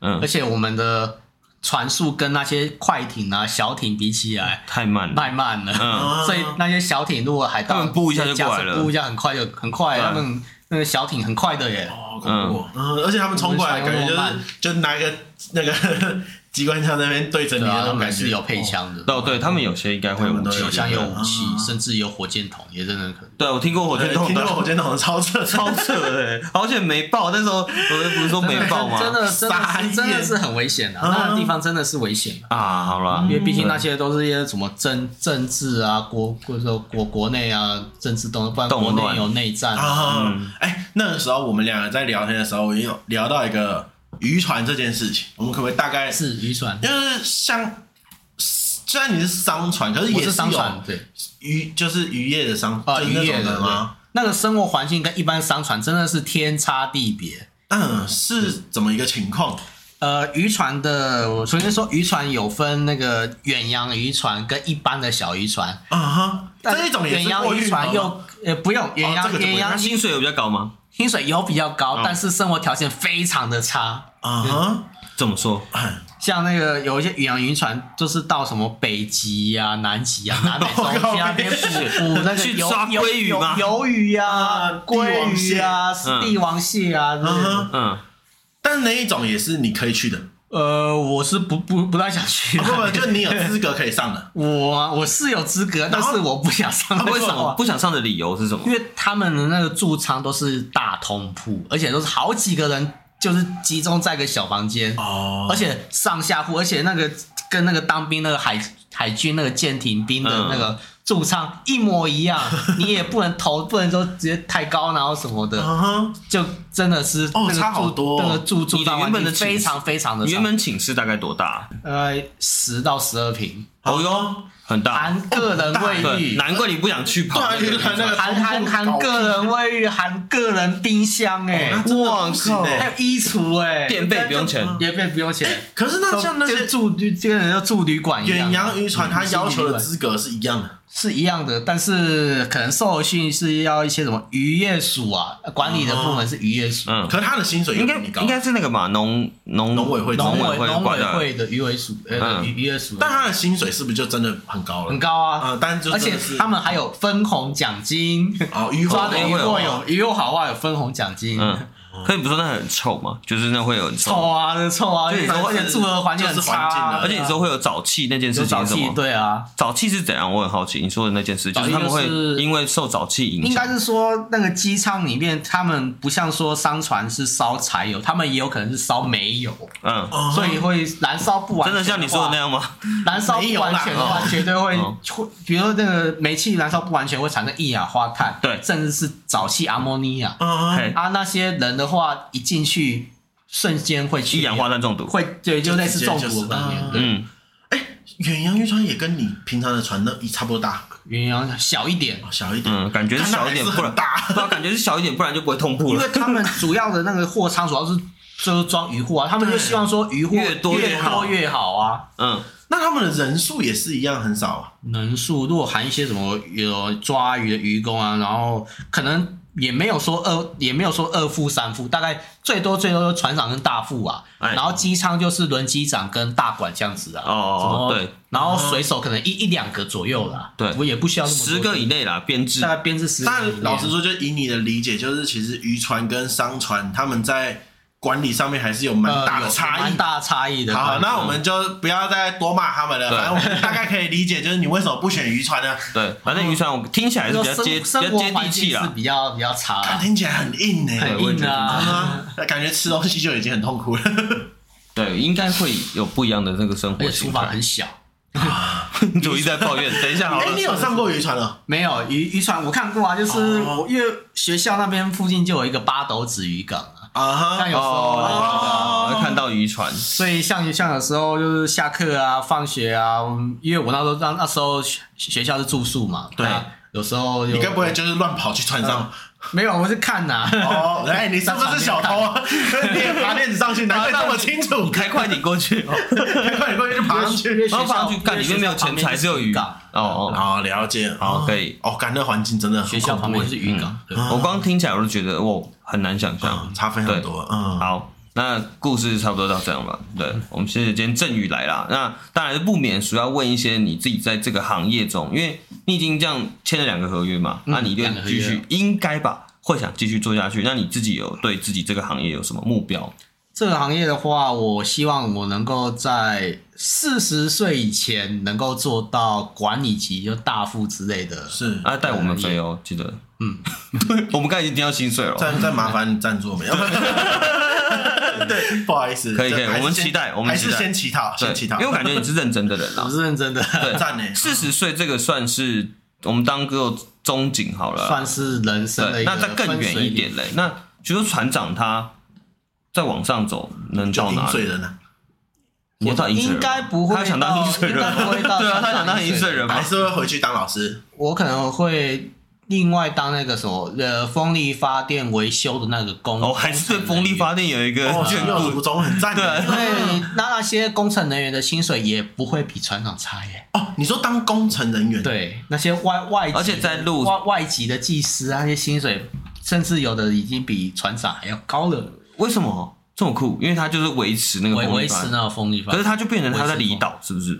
嗯，而且我们的船速跟那些快艇啊、小艇比起来太慢了，太慢了。嗯，所以那些小艇如果海盗，他们布一下就过来了，布一下很快就很快，他们那个小艇很快的耶。哦，嗯，而且他们冲过来感觉就是就拿一个那个。机关枪那边对着你的那种感觉是有配枪的哦，对他们有些应该会有武器，有枪有武器，甚至有火箭筒，也真的可能。对，我听过火箭筒，听过火箭筒的超扯，超扯的，好险没爆。那时候我不是说没爆吗？真的，真的，真的是很危险的，那个地方真的是危险啊！好了，因为毕竟那些都是一些什么政政治啊，国或者说国国内啊，政治动，不然国内有内战啊。哎，那个时候我们两个在聊天的时候，也有聊到一个。渔船这件事情，我们可不可以大概是渔船？就是像虽然你是商船，可是也是商船，对渔就是渔业的商啊，渔业的吗？那个生活环境跟一般商船真的是天差地别。嗯，是怎么一个情况？呃，渔船的，我首先说渔船有分那个远洋渔船跟一般的小渔船。啊哈，这一种远洋渔船又呃不用远洋远洋薪水有比较高吗？薪水有比较高，但是生活条件非常的差。啊哈，怎么说？像那个有一些远洋渔船，就是到什么北极呀、南极啊、南美洲去那边捕捕那个 去抓鲑鱼吗？鱿鱼呀、鲑鱼啊、帝王蟹啊，嗯嗯。但那一种也是你可以去的。呃，我是不不不太想去。不不，就你有资格可以上的。我我是有资格，但是我不想上。为什么 不想上的理由是什么？因为他们的那个驻仓都是大通铺，而且都是好几个人，就是集中在一个小房间。哦。而且上下铺，而且那个跟那个当兵那个海海军那个舰艇兵的那个驻仓一模一样，你也不能投，不能说直接太高，然后什么的，就。真的是哦，差好多。那个住住到原本的非常非常的。原本寝室大概多大？呃，十到十二平。哦哟，很大。含个人卫浴，难怪你不想去跑。含含含个人卫浴，含个人冰箱，哎，哇靠！还有衣橱，哎，电费不用钱，电费不用钱。可是那像那些住就这个人要住旅馆一样。远洋渔船，他要求的资格是一样的。是一样的，但是可能受训是要一些什么渔业署啊，管理的部门是渔业署。嗯，可是他的薪水应该应该是那个嘛，农农农委会农委农委会的渔委署呃渔渔业署。但他的薪水是不是就真的很高了？很高啊，呃，但是而且他们还有分红奖金哦，渔花的鱼货有鱼货好话有分红奖金。可以不说那很臭吗？就是那会有臭啊，那臭啊，对而且住的环境很差，而且你说会有沼气那件事情是什么？对啊，沼气是怎样？我很好奇。你说的那件事，就是他们会因为受沼气影响。应该是说那个机舱里面，他们不像说商船是烧柴油，他们也有可能是烧煤油。嗯，所以会燃烧不完。真的像你说的那样吗？燃烧不完全的话，绝对会会，比如说那个煤气燃烧不完全会产生一氧化碳，对，甚至是沼气阿莫尼亚。嗯啊，那些人的话一进去，瞬间会去一氧化碳中毒，会对，就类似中毒的概念。嗯，哎，远洋渔船也跟你平常的船那差不多大，远洋小一点，小一点，嗯，感觉是小一点，不然大，不然感觉是小一点，不然就不会痛破了。因为他们主要的那个货仓主要是就是装渔货啊，他们就希望说渔货越多越好越好啊。嗯，那他们的人数也是一样很少啊。人数如果含一些什么有抓鱼的渔工啊，然后可能。也没有说二，也没有说二副三副，大概最多最多就船长跟大副啊，哎、然后机舱就是轮机长跟大管这样子啊。哦哦，对，然后水手可能一一两个左右啦。对，我也不需要那么多十个以内啦，编制大概编制十个。但老实说，就以你的理解，就是其实渔船跟商船他们在。管理上面还是有蛮大的差异，蛮、呃、大的差异的。好，那我们就不要再多骂他们了。反正我们大概可以理解，就是你为什么不选渔船呢？对，反正渔船我听起来是比较接、比较接地气啦，比较比较差。它听起来很硬呢、欸，很硬啊，感觉吃东西就已经很痛苦了。对，应该会有不一样的那个生活。厨房很小，主一直在抱怨。等一下，好了，哎，你有上过渔船了？没有渔渔船，我看过啊，就是我因为学校那边附近就有一个八斗子渔港。啊，像有时候会、哦、看到渔船，所以像像有时候就是下课啊、放学啊，因为我那时候那那时候学校是住宿嘛，对，有时候你该不会就是乱跑去船上？呃、没有，我是看呐、啊。哦，哎，你是不是小偷啊？你 也爬链子上去，难怪这么清楚。你开快点过去，开快点过去就爬上去，然后爬上去看里面没有钱财，只有鱼。哦哦，好了解，好可以。哦，感觉环境真的很学校旁边是鱼港，我光听起来我就觉得哇。很难想象、嗯，差非常多。嗯，好，那故事差不多到这样吧。对，我们现在今天振宇来啦。那当然是不免俗要问一些你自己在这个行业中，因为你已经这样签了两个合约嘛，嗯、那你就继续应该吧，会想继续做下去。那你自己有对自己这个行业有什么目标？这个行业的话，我希望我能够在四十岁以前能够做到管理级，就大副之类的。是啊，带我们飞哦，记得。嗯，我们刚才已经听到薪水了。再再麻烦你赞助没有？对，不好意思。可以可以，我们期待，我们还是先乞讨，先乞讨。因为我感觉你是认真的人啊，我是认真的。对，赞呢。四十岁这个算是我们当个中景好了，算是人生的。那再更远一点嘞，那比如说船长他再往上走能到哪里呢？我到应该不会，他想当饮水人，对啊，他想当饮水人，还是会回去当老师。我可能会。另外当那个什么呃风力发电维修的那个工哦，还是对风力发电有一个眷顾，中很赞的。对，那那些工程人员的薪水也不会比船长差耶。哦，你说当工程人员，对那些外外而且在路外外籍的技师啊，那些薪水甚至有的已经比船长还要高了。为什么这么酷？因为他就是维持那个维维持那个风力发电，可是他就变成他在离岛，是不是？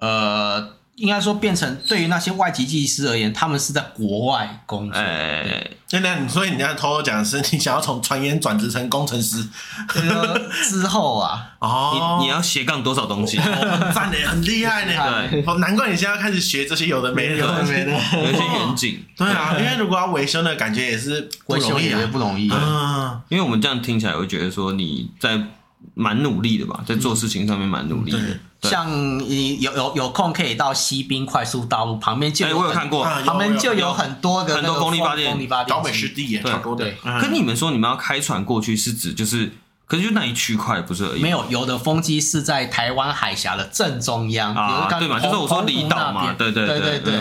呃。应该说，变成对于那些外籍技师而言，他们是在国外工作。哎，现在所以你要偷偷讲的是，你想要从船员转职成工程师，之后啊，哦，你你要斜杠多少东西？赞的很厉害呢。对，难怪你现在要开始学这些有的没的，有的 没的，有一些远景。对啊，因为如果要维修的感觉也是不容易啊，不容易。嗯，因为我们这样听起来，会觉得说你在蛮努力的吧，在做事情上面蛮努力的。像你有有有空可以到西滨快速道路旁边就有，我有看过，旁边就有很多的很多公立发电，岛北湿地也差不多。对。跟你们说，你们要开船过去是指就是，可是就那一区块不是而已。没有，有的风机是在台湾海峡的正中央啊，对嘛？就是我说离岛嘛，对对对对对，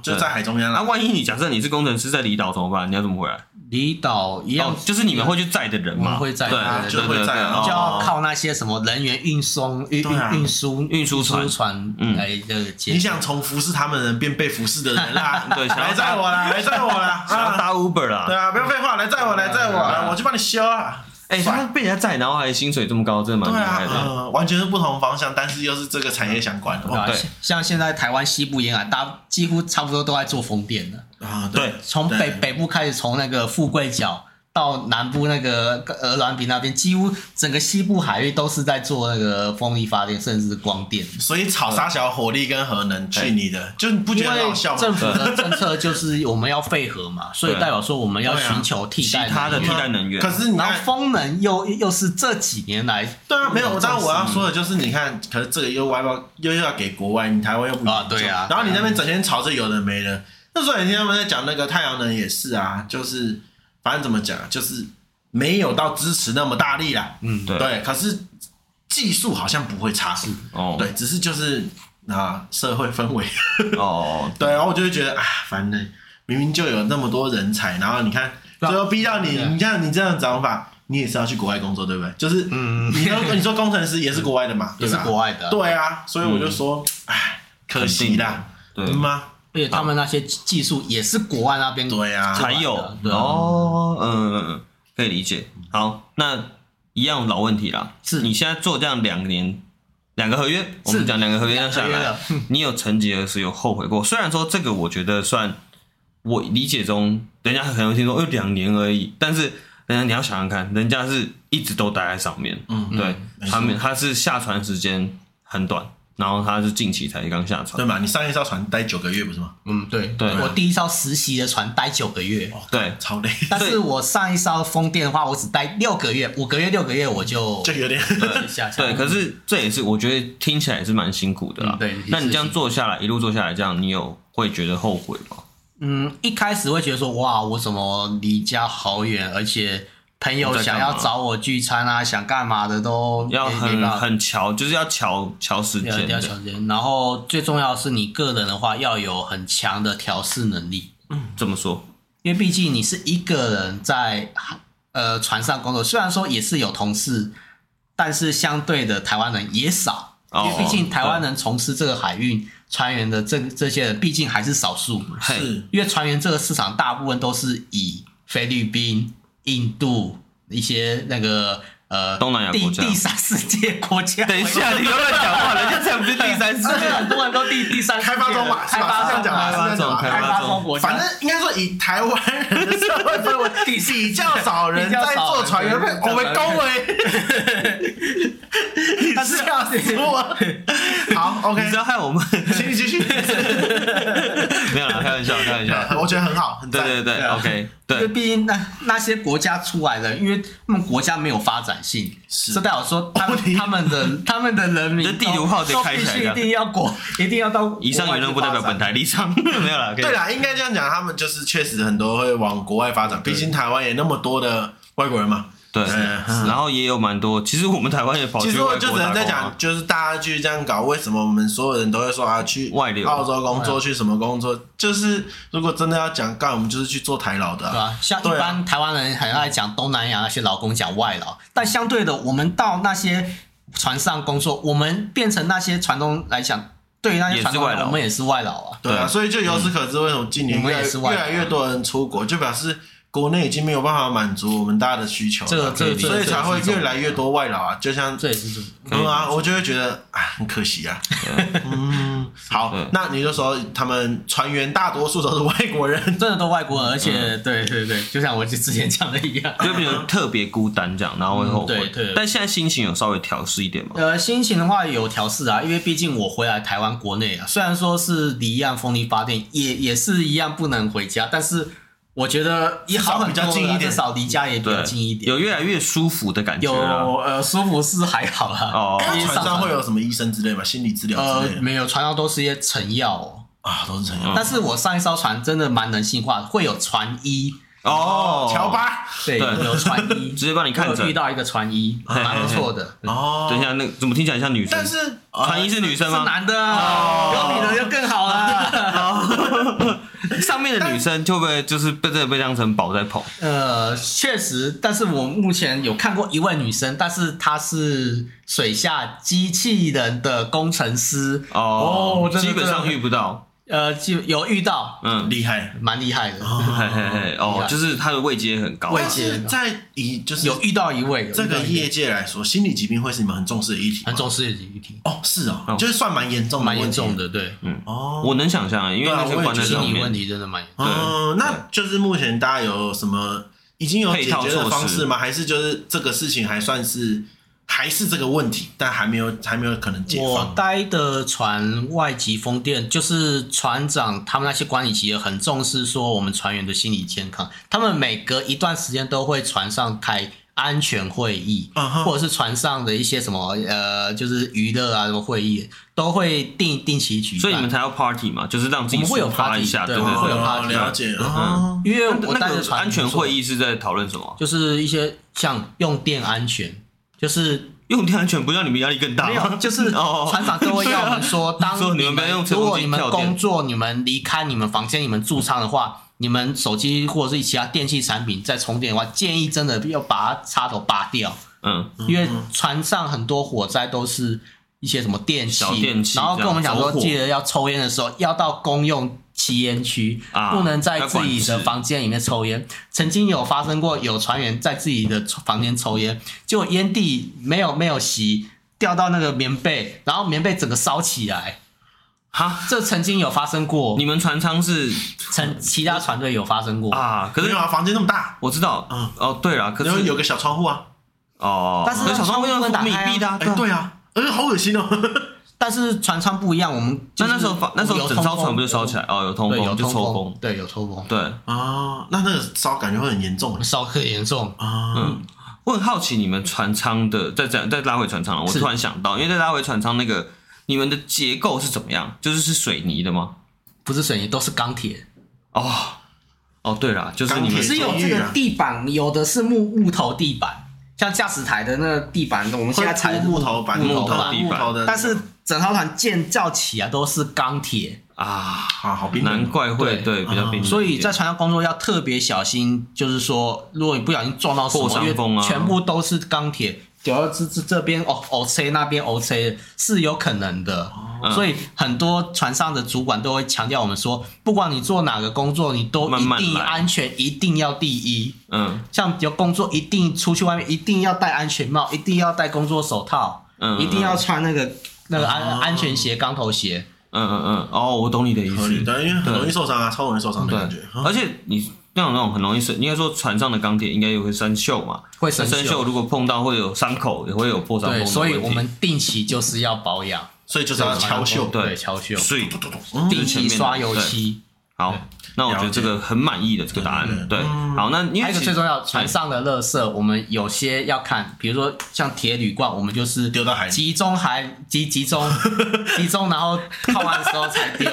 就在海中央。那万一你假设你是工程师在离岛怎么办？你要怎么回来？离岛一样，就是你们会去载的人嘛？会载，对就会载，就要靠那些什么人员运送、运运运输、运输船船来的接。你想从服侍他们人变被服侍的人啦？对，来载我啦，来载我啦，想要搭 Uber 啦？对啊，不要废话，来载我，来载我，我去帮你修啊！哎，他被人家载，然后还薪水这么高，真的蛮厉害的。完全是不同方向，但是又是这个产业相关的。对，像现在台湾西部沿海，大几乎差不多都在做风电的。啊，对，从北北部开始，从那个富贵角。到南部那个鹅銮鼻那边，几乎整个西部海域都是在做那个风力发电，甚至是光电。所以炒沙小火力跟核能去你的，就不觉得好笑吗？政府的政策就是我们要废核嘛，所以代表说我们要寻求替代其他的替代能源。可是你看风能又又是这几年来，对啊，没有。当然我要说的就是，你看，可是这个又外包又又要给国外，你台湾又不啊，对啊。然后你那边整天炒这有的没的，那时候你听他们在讲那个太阳能也是啊，就是。反正怎么讲，就是没有到支持那么大力啦。嗯，对。对，可是技术好像不会差。哦，对，只是就是那社会氛围。哦，对，然后我就会觉得啊，反正，明明就有那么多人才，然后你看，最后逼到你，你看你这样讲法，你也是要去国外工作，对不对？就是，嗯，你说你说工程师也是国外的嘛，也是国外的，对啊，所以我就说，哎，可惜啦，对吗？而且他们那些技术也是国外那边对啊。才有哦，嗯，可以理解。好，那一样老问题啦，是。你现在做这样两年两个合约，我们讲两个合约要下来，你有曾几何时有后悔过？虽然说这个我觉得算我理解中，人家可能会听说哦两年而已，但是人家你要想想看，人家是一直都待在上面，嗯，对，他们他是下船时间很短。然后他是近期才刚下船，对嘛？你上一艘船待九个月不是吗？嗯，对对。我第一艘实习的船待九个月，对，超累。但是我上一艘风电的话，我只待六个月，五个月六个月我就就有点下 对，可是这也是我觉得听起来也是蛮辛苦的啦。对，那你这样做下来，一路做下来，这样你有会觉得后悔吗？嗯，一开始会觉得说，哇，我怎么离家好远，而且。朋友想要找我聚餐啊，想干嘛的都要很很巧，就是要巧巧时间，要巧时间。然后最重要的是，你个人的话要有很强的调试能力。嗯，怎么说？因为毕竟你是一个人在呃船上工作，虽然说也是有同事，但是相对的台湾人也少。因为毕竟台湾人从事这个海运船员的这这些人，毕竟还是少数。是，因为船员这个市场大部分都是以菲律宾。印度一些那个呃东南亚国家，第三世界国家。等一下，你又乱讲话，人家才不是第三世界，很多人都第第三开发中嘛，开发中，开发中，开发中国家。反正应该说以台湾人的社会氛围，比较少人在做船员，我们恭维。他是要死我。好，OK，你知道害我们，请你继续。没有玩笑，开玩笑。我觉得很好，很对对对，OK。对，因为毕竟那那些国家出来的，因为他们国家没有发展性，是代表说他们 他们的 他们的人民，地图炮得开起来，一定要国，一定要到。以上言论不代表本台立场，没有啦。对啦，应该这样讲，他们就是确实很多会往国外发展，毕竟台湾也那么多的外国人嘛。对，然后也有蛮多。其实我们台湾也跑去外国打工。其实我就只能在讲，就是大家继续这样搞，为什么我们所有人都会说啊，去外流、澳洲工作，去什么工作？就是如果真的要讲干，我们就是去做台劳的。对啊，像一般台湾人很爱讲东南亚那些劳工讲外劳，但相对的，我们到那些船上工作，我们变成那些船东来讲，对于那些船东，我们也是外劳啊。对啊，所以就由此可知，为什么今年越越来越多人出国，就表示。国内已经没有办法满足我们大家的需求，这个这个，所以才会越来越多外劳啊。就像这也是对啊，我就会觉得啊，很可惜啊。嗯，好，那你就说他们船员大多数都是外国人，真的都外国人，而且对对对，就像我之前讲的一样，就比如特别孤单这样，然后会后悔。对，但现在心情有稍微调试一点吗？呃，心情的话有调试啊，因为毕竟我回来台湾国内啊，虽然说是离岸风力发电，也也是一样不能回家，但是。我觉得也好很多，至少离家也比较近一点，有越来越舒服的感觉。有呃，舒服是还好啦。哦，船上会有什么医生之类吗？心理治疗之类的？呃，没有，船上都是一些成药哦。啊，都是成药。但是我上一艘船真的蛮人性化，会有船医哦，乔巴，对，有船医 直接帮你看诊。遇到一个船医，蛮不错的。哦，等一下，那怎么听起来像女生？但是船医是女生吗？是男的，有女的就更好了。上面的女生会不会就是被这被当成宝在捧？呃，确实，但是我目前有看过一位女生，但是她是水下机器人的工程师哦，基本上遇不到。呃，就有遇到，嗯，厉害，蛮厉害的，嘿嘿嘿，哦，就是他的位阶很高，位阶在以就是有遇到一位这个业界来说，心理疾病会是你们很重视的议题，很重视的议题。哦，是哦，就是算蛮严重，蛮严重的，对，嗯，哦，我能想象，因为那些关在心理问题真的蛮严重。嗯，那就是目前大家有什么已经有解决的方式吗？还是就是这个事情还算是？还是这个问题，但还没有还没有可能解放。我待的船外籍风电，就是船长他们那些管理级也很重视说我们船员的心理健康。他们每隔一段时间都会船上开安全会议，或者是船上的一些什么呃，就是娱乐啊什么会议都会定定期举办。所以你们才要 party 嘛，就是让自己会有 party 一下，对，对对会有 party。了解，嗯，因为我待的船安全会议是在讨论什么？就是一些像用电安全。就是用电安全不让你们压力更大吗？没有，就是哦船长都会要我们说，当说你们不要用吹如果你们跳电。工作，你们离开你们房间，你们驻仓的话，你们手机或者是其他电器产品在充电的话，建议真的要把它插头拔掉，嗯，因为船上很多火灾都是一些什么电器，小电器然后跟我们讲说，这样走火。记得要抽烟的时候要到公用吸烟区，啊不能在自己的房间里面抽烟。曾经有发生过有船员在自己的房间抽烟，结果烟蒂没有没有吸，掉到那个棉被，然后棉被整个烧起来。哈，这曾经有发生过。你，们船舱是？曾其他船队有发生过，啊，可是可是啊，房间那么大，我知道，嗯。哦，对了，可是然后有个小窗户啊，哦，但是可小窗户窗户不能打密的啊，哎，对啊，而且好恶心哦。但是船舱不一样，我们就那那时候发那时候有整艘船不就烧起来？哦，有通对，有风就抽风。风，，对，有抽风，对，啊，那那个烧感觉会很严重烧很严重。啊。嗯，我很好奇你们船舱的，再再再拉回船舱了，我突然想到，因为在拉回船舱那个，你们的结构是怎么样？就是是水泥的吗？不是水泥，都是钢铁。哦，哦，对啦，就是你们只有这个地板，有的是木木头地板，像驾驶台的那个地板，我们现在踩木头板、木头、地板。木头的，但是整艘船建造起来都是钢铁，啊，啊，好冰难怪会对比较冰，所以在船上工作要特别小心，就是说，如果你不小心撞到什么，破伤风啊因为全部都是钢铁，掉到这这这边哦哦吹那边哦吹是有可能的。所以很多船上的主管都会强调我们说，不管你做哪个工作，你都一定安全一定要第一。嗯像有工作一定出去外面一定要戴安全帽，一定要戴工作手套，嗯，一定要穿那个那个安哦。安全鞋、钢头鞋。嗯嗯嗯，哦，我懂你的意思，对，因为很容易受伤啊，超容易受伤的感觉。，而且你那种那种很容易生，应该说船上的钢铁应该也会生锈嘛，会生锈。生锈如果碰到会有伤口，也会有破伤风对，所以我们定期就是要保养，所以就是要敲锈，对对，敲锈，所以嗯。定期刷油漆。好，那我觉得这个很满意的这个答案，对，好，那因为还有一个最重要，船上的垃圾，我们有些要看，比如说像铁铝罐，我们就是丢到海集中海集集中 集中，然后泡完的时候才丢。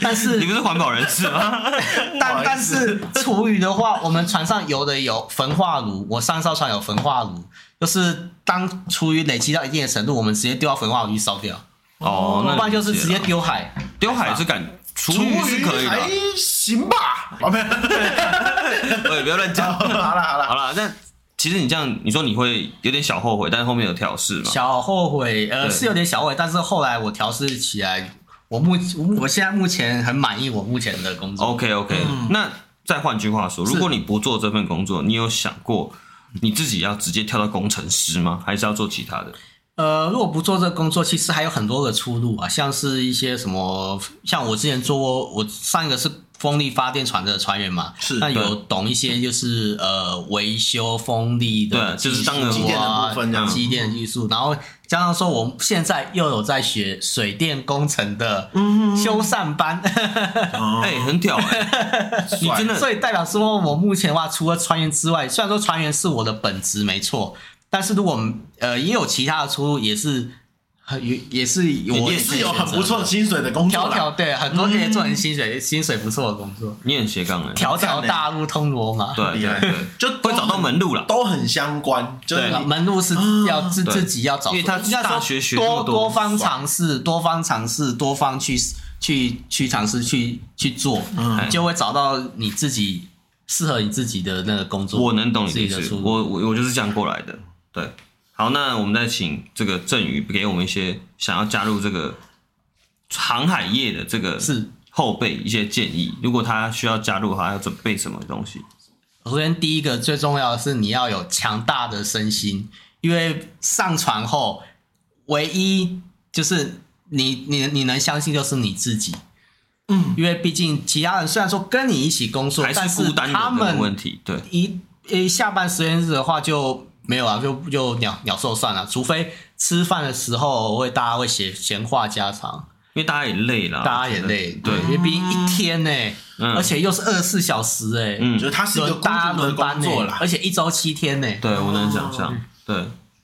但是 你不是环保人士吗？但但是厨余的话，我们船上有的有焚化炉，我上艘船有焚化炉，就是当厨余累积到一定的程度，我们直接丢到焚化炉去烧掉，哦，那不然就是直接丢海。丢海是敢，厨厨余是可以的，还行吧？啊，没有，对，不要乱讲。好 了好了，好了，那其实你这样，你说你会有点小后悔，但是后面有调试嘛？小后悔，呃，是有点小后悔，但是后来我调试起来，我目我我现在目前很满意我目前的工作。OK OK，、那再换句话说，如果你不做这份工作，你有想过你自己要直接跳到工程师吗？还是要做其他的？呃，如果不做这个工作，其实还有很多个出路啊，像是一些什么，像我之前做过，我上一个是风力发电船的船员嘛，是那有懂一些就是呃维修风力的对就是当机电的部分这样。机电技术，然后加上说我现在又有在学水电工程的修缮班，哦哎、很屌哎、你真的所以代表说我目前的话，除了船员之外，虽然说船员是我的本职没错，但是如果呃也有其他的出路，也是很也也是有也也是有很不错薪水的工作条条。对很多可以做人薪水、薪水不错的工作，你很斜杠哎，条条大路通罗马。对厉害对。对，就会找到门路了。都很相关，就是对门路是要自对自己要找，因为他大学学多多多方尝试，多方尝试，多方去去去尝试去去做，嗯。就会找到你自己适合你自己的那个工作。我能懂你的意思，自己的出路。我我我就是这样过来的。对，好，那我们再请这个振宇给我们一些想要加入这个航海业的这个是后辈一些建议。如果他需要加入的话，要准备什么东西？首先，第一个最重要的是你要有强大的身心，因为上船后，唯一就是你你你能相信就是你自己。嗯，因为毕竟其他人虽然说跟你一起工作，还但是孤单的他这个问们题？对，一一下班实验日的话就没有啊，就就鸟鸟兽散了。除非吃饭的时候会大家会闲闲话家常，因为大家也累了，大家也累，对对，因为毕竟一天呢、嗯。而且又是二十四小时哎、嗯。就是它是一个大家轮班呢、工作啦。而。且一周七天呢、对我能想象，对，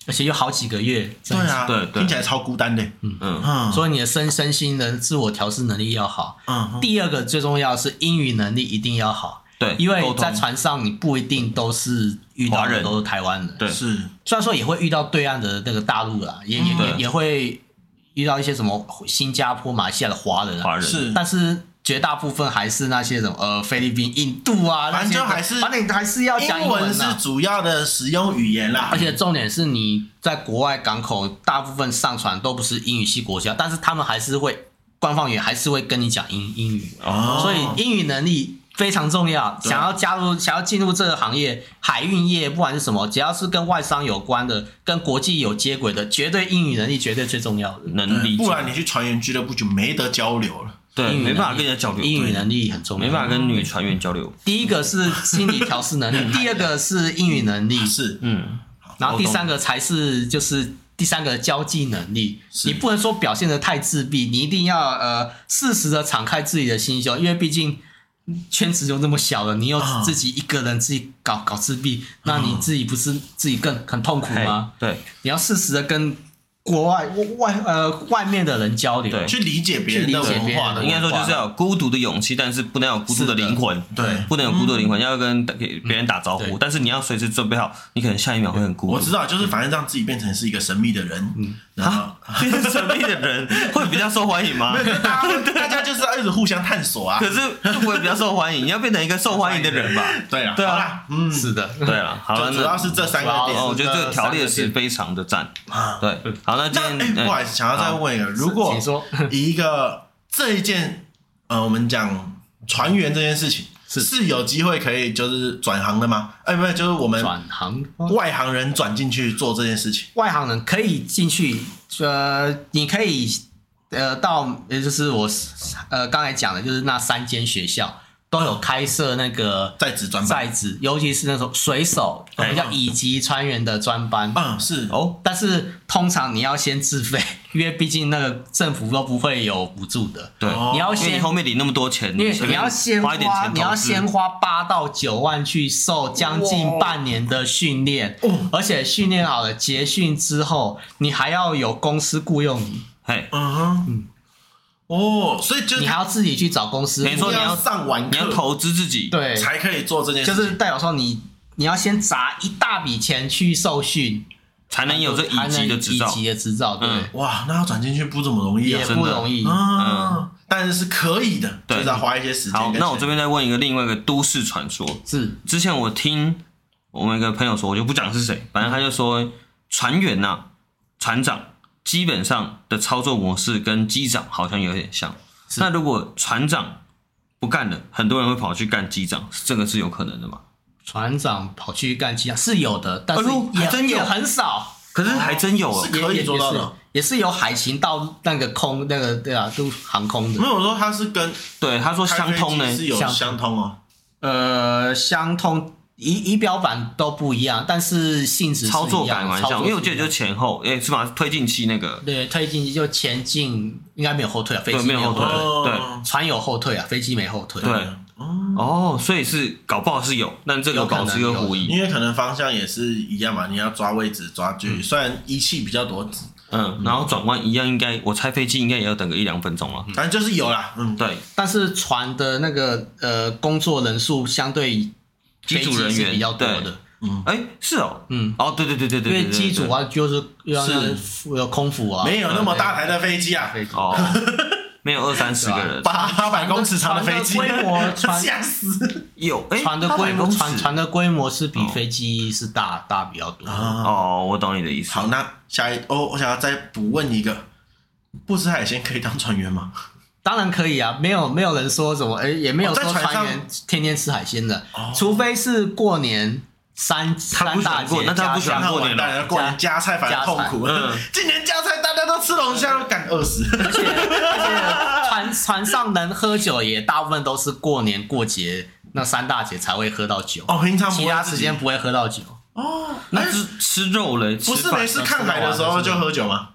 而且有好几个月，对啊，对对。听起来超孤单的。嗯，嗯。所以你的身身心的自我调试能力要好。嗯，第二个最重要的是英语能力一定要好，对，因为在船上你不一定都是遇到人。的都是台湾人，对。是。虽然说也会遇到对岸的那个大陆啦，也也也也会遇到一些什么新加坡、马来西亚的华人啊，华人。是，但是绝大部分还是那些什么呃菲律宾、印度啊，反正就还是反正你还是要讲英文是。主要的使用语言啦，而且重点是你在国外港口，大部分上船都不是英语系国家，但是他们还是会官方语言还是会跟你讲英英语，哦。所以英语能力非常重要。想要加入、想要进入这个行业，海运业不管是什么，只要是跟外商有关的、跟国际有接轨的，绝对英语能力绝对最重要的。能理解，不然你去船员俱乐部就没得交流了。对没办法跟人家交流，英语能力很重要，没办法跟女船员交流。第一个是心理调试能力，第二个是英语能力，是，嗯，然后第三个才是就是第三个交际能力。你不能说表现的太自闭，你一定要呃适时的敞开自己的心胸，因为毕竟圈子就那么小了，你又啊。自己一个人自己搞搞自闭，那你自己不是自己更很痛苦吗？对，你要适时的跟国外外呃外面的人交流，对去理解别人的文化的应该说就是要有孤独的勇气，但是不能有孤独的灵魂。对不能有孤独的灵魂，要跟给别人打招呼，但是你要随时准备好，你可能下一秒会很孤独。我知道，就是反正让自己变成是一个神秘的人，嗯然后变成神秘的人 会比较受欢迎吗？大家就是要一直互相探索啊。可是就不会比较受欢迎，你要变成一个受欢迎的人吧？对啊，对啊，嗯，是的，对了，好了，主要是这三个点哦，我觉得这个条列是非常的赞。啊。对，好，那哎，天不好意思，想要再问一个，如果请说 以一个这一件呃，我们讲船员这件事情是是有机会可以就是转行的吗？哎，不是，就是我们转行外行人转进去做这件事情。外行人可以进去，呃，你可以呃到，也就是我呃刚才讲的，就是那三间学校都有开设那个在职专班。在职，尤其是那种水手，我们叫乙级船员的专班。嗯，是。哦，但是通常你要先自费，因为毕竟那个政府都不会有补助的。对，哦。因为你要先你后面领那么多钱，因为你要先花一点花，钱你要先花八到九万去受将近半年的训练，而且训练好了结训之后，你还要有公司雇佣你，嘿，嗯哼，哦，所以就是你还要自己去找公司，等于说你要上完课你要投资自己，对，才可以做这件事，就是代表说你你要先砸一大笔钱去受训，才能有这一级的执照。一。级的执照，对，嗯哇，那要转进去不怎么容易啊。也，不容易。嗯，但是是可以的，对。就是要花一些时间好，那我这边再问一个另外一个都市传说。是。之前我听我们一个朋友说，我就不讲是谁，反正他就说船员呐、啊，船长基本上的操作模式跟机长好像有点像。那如果船长不干了，很多人会跑去干机长，这个是有可能的吗？船长跑去干机长是有的，但是也、还真有。也很少。可是还真有、哦，是可以做到的也是，有海勤到那个空那个对啊，都航空的，没有我说他是跟对，他说相通呢。是有相相通哦，呃，相通仪仪表板都不一样，但是性质操作感蛮像，操作因为我记得就是前后，诶、是吧？推进器那个，对推进器就前进，应该没有后退啊，飞机没有后退对。船有后退啊，飞机没后退。对。哦，所以是搞不好是有，但这个保持一个狐疑。因为可能方向也是一样嘛，你要抓位置抓距离，虽然仪器比较多，嗯，然后转弯一样，应该我猜飞机应该也要等个一两分钟了。反正就是有啦，嗯，对，但是船的那个呃工作人数相对机组人员比较多的，嗯。哎，是哦，嗯，哦，对对对对对，因对为机组，啊就是是。有空服啊，没有那么大台的飞机啊，飞机哦，没有二三十个人，八百公尺长的飞机，规模船 吓死！有哎，船的规模船船的规模是比飞机是大大比较多。哦，我懂你的意思。好，那下一哦，我想要再补问一个，不吃海鲜可以当船员吗？当然可以啊，没有没有人说什么，哎，也没有说船员天天吃海鲜的哦，除非是过年三三大节那他不喜欢加过年了过年加菜反而痛苦。嗯今年加菜大家都吃龙虾，都敢饿死。而且而且船船上能喝酒也大部分都是过年过节那三大节才会喝到酒，哦，平常不其他时间不会喝到酒。哦，那是吃肉嘞，不是没事看海的时候就喝酒吗？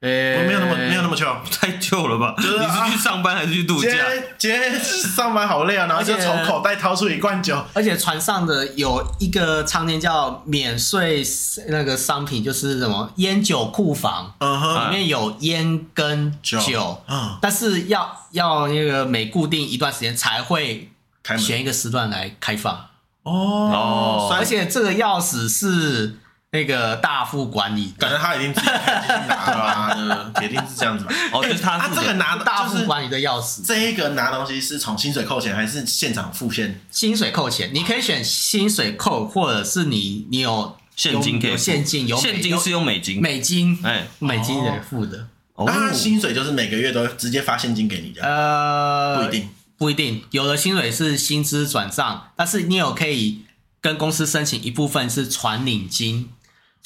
呃没有那么没有那么糗。太旧了吧？是啊你是去上班还是去度今假？天今天上班好累啊，然后就从口袋掏出一罐酒。而且船上的有一个常年叫免税那个商品，就是什么烟酒库房，嗯哼，里面有烟跟酒，酒嗯但是要要那个每固定一段时间才会开门？选一个时段来开放。哦，而且这个钥匙是那个大副管理，感觉他已经自己拿了吧？铁定是这样子吧？哦，就是他他这个拿大副管理的钥匙，这一个拿东西是从薪水扣钱还是现场付现？薪水扣钱，你可以选薪水扣，或者是你你有现金可以，现金有现金是用美金，美金哎，美金来付的。那他薪水就是每个月都直接发现金给你这样？呃，不一定。不一定，有的薪水是薪资转账，但是你有可以跟公司申请一部分是传领金，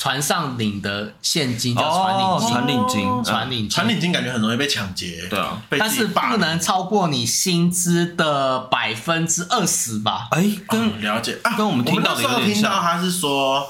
船上领的现金叫船领金，船领金，船领金，传领金感觉很容易被抢劫，对啊，但是不能超过你薪资的百分之二十吧？哎，跟了解啊，跟我们听到的有点像。听到他是说。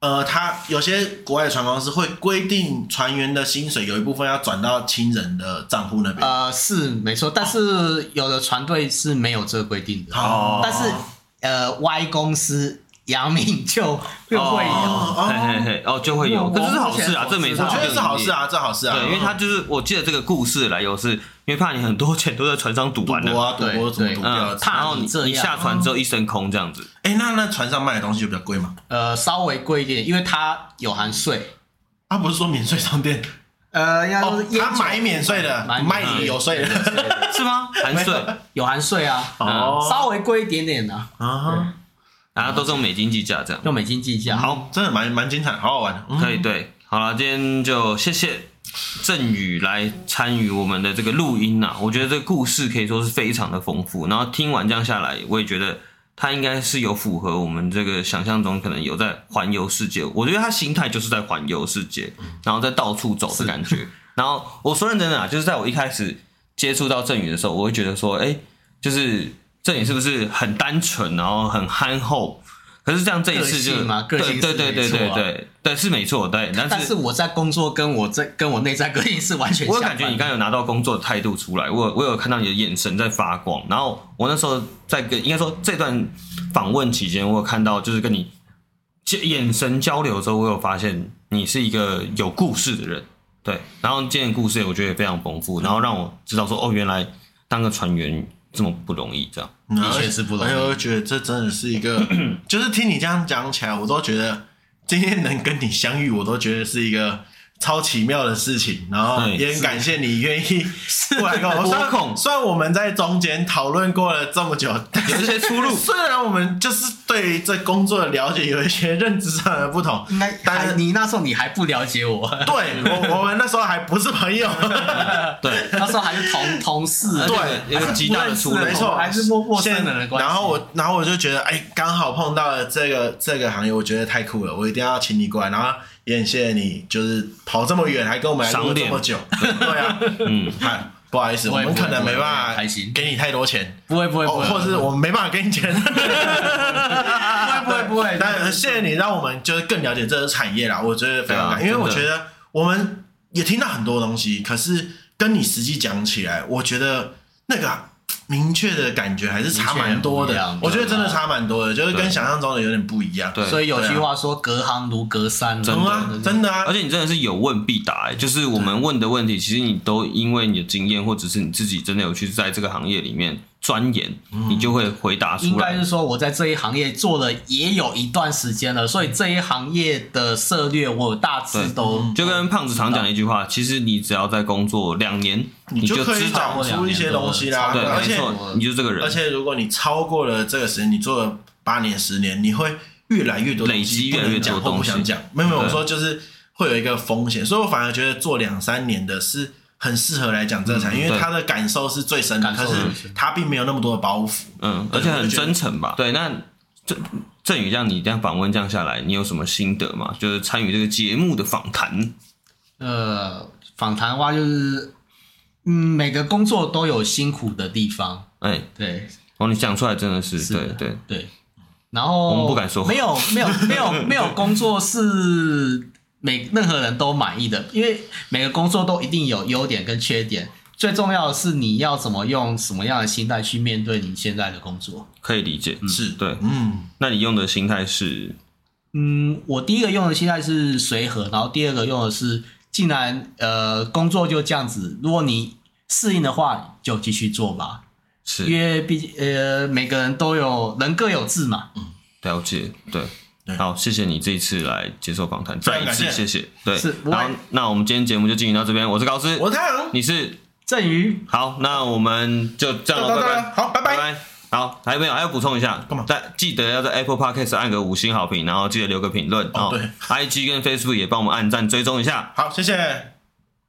呃，他有些国外的船公司会规定船员的薪水有一部分要转到亲人的账户那边。呃，是没错，但是有的船队是没有这个规定的。哦，但是呃，Y 公司阳明就就会有，哦，嘿嘿嘿，哦，就会有，可是是好事啊，这没错，我觉得是好事啊，这好事啊。对，因为他就是，我记得这个故事的来由是。因为怕你很多钱都在船上赌完了，赌博啊，赌博怎么赌掉？然后你你下船之后一身空这样子。哎，那那船上卖的东西就比较贵吗？呃，稍微贵一点，因为它有含税。他不是说免税商店？呃，要他买免税的，卖你有税的，是吗？含税有含税啊，哦，稍微贵一点点的啊。然后都是用美金计价，这样用美金计价，好，真的蛮蛮精彩，好好玩。可以，对，好了，今天就谢谢。振宇来参与我们的这个录音呐、啊，我觉得这个故事可以说是非常的丰富。然后听完这样下来，我也觉得他应该是有符合我们这个想象中，可能有在环游世界。我觉得他心态就是在环游世界，然后在到处走的感觉。然后我说认真的啊，就是在我一开始接触到振宇的时候，我会觉得说，哎，就是振宇是不是很单纯，然后很憨厚？可是这样这一次就对对对对对对对是没错对，但是但是我在工作跟我在跟我内在个性是完全。我有感觉你刚刚有拿到工作的态度出来，我我有看到你的眼神在发光。然后我那时候在跟应该说这段访问期间，我有看到就是跟你眼神交流的时候，我有发现你是一个有故事的人。对，然后今天故事我觉得也非常丰富，然后让我知道说哦，原来当个船员。这么不容易，这样的确是不容易。我觉得这真的是一个，就是听你这样讲起来，我都觉得今天能跟你相遇，我都觉得是一个。超奇妙的事情，然后也很感谢你愿意过来跟我说。虽，虽然我们在中间讨论过了这么久，有一些出入。虽然我们就是对这工作的了解有一些认知上的不同，但是你那时候你还不了解我。对，我我们那时候还不是朋友，对，那时候还是同同事，对，有个极大的出入，没错，还是陌陌生人的关系。然后我，然后我就觉得，哎，刚好碰到了这个这个行业，我觉得太酷了，我一定要请你过来，然后。也很谢谢你，就是跑这么远，还跟我们来录这么久，对啊，嗯，嗨，不好意思，我们可能没办法给你太多钱，不会不会，或者是我们没办法给你钱，不会不会不会，但谢谢你让我们就是更了解这个产业啦，我觉得非常感，因为我觉得我们也听到很多东西，可是跟你实际讲起来，我觉得那个。明确的感觉还是差蛮多的，我觉得真的。差蛮多的，就是跟想象中的有点不一样。对，所以有句话说“隔行如隔山”，真的真的。啊！而且你真的是有问必答，哎，就是我们问的问题，其实你都因为你的经验，或者是你自己真的有去在这个行业里面钻研，你就会回答出来。应该是说我在这一行业做了也有一段时间了，所以这一行业的策略我大致都就跟胖子常讲的一句话，其实你只要在工作两年。你就可以找出一些东西啦，对，而且你就这个人。而且如果你超过了这个时间，你做了八年、十年，你会越来越多累积，越来越多东西。不想讲，没有没有，我说就是会有一个风险，所以我反而觉得做两三年的是很适合来讲这个产业，因为他的感受是最深的，可是他并没有那么多的包袱，嗯，而且很真诚吧？对，那郑郑宇，这样你这样访问这样下来，你有什么心得吗？就是参与这个节目的访谈。呃，访谈的话就是。嗯，每个工作都有辛苦的地方。哎，对，哦，你讲出来真的是，对对对。然后我们不敢说，没有没有没有没有工作是每任何人都满意的，因为每个工作都一定有优点跟缺点。最重要的是你要怎么用什么样的心态去面对你现在的工作。可以理解，是对，嗯。那你用的心态是？嗯，我第一个用的心态是随和，然后第二个用的是。既然呃工作就这样子，如果你适应的话，就继续做吧。是因为毕竟呃每个人都有人各有志嘛。嗯了解，对。对好，谢谢你这一次来接受访谈，再一次谢谢。对，是好，那我们今天节目就进行到这边。我是高斯，我是太阳，你是郑宇。好，那我们就这样了，拜拜。好，拜拜。拜拜。好，还有没有？还要补充一下，干嘛但记得要在 Apple Podcast 按个五星好评，然后记得留个评论哦对，IG 跟 Facebook 也帮我们按赞追踪一下。好，谢谢。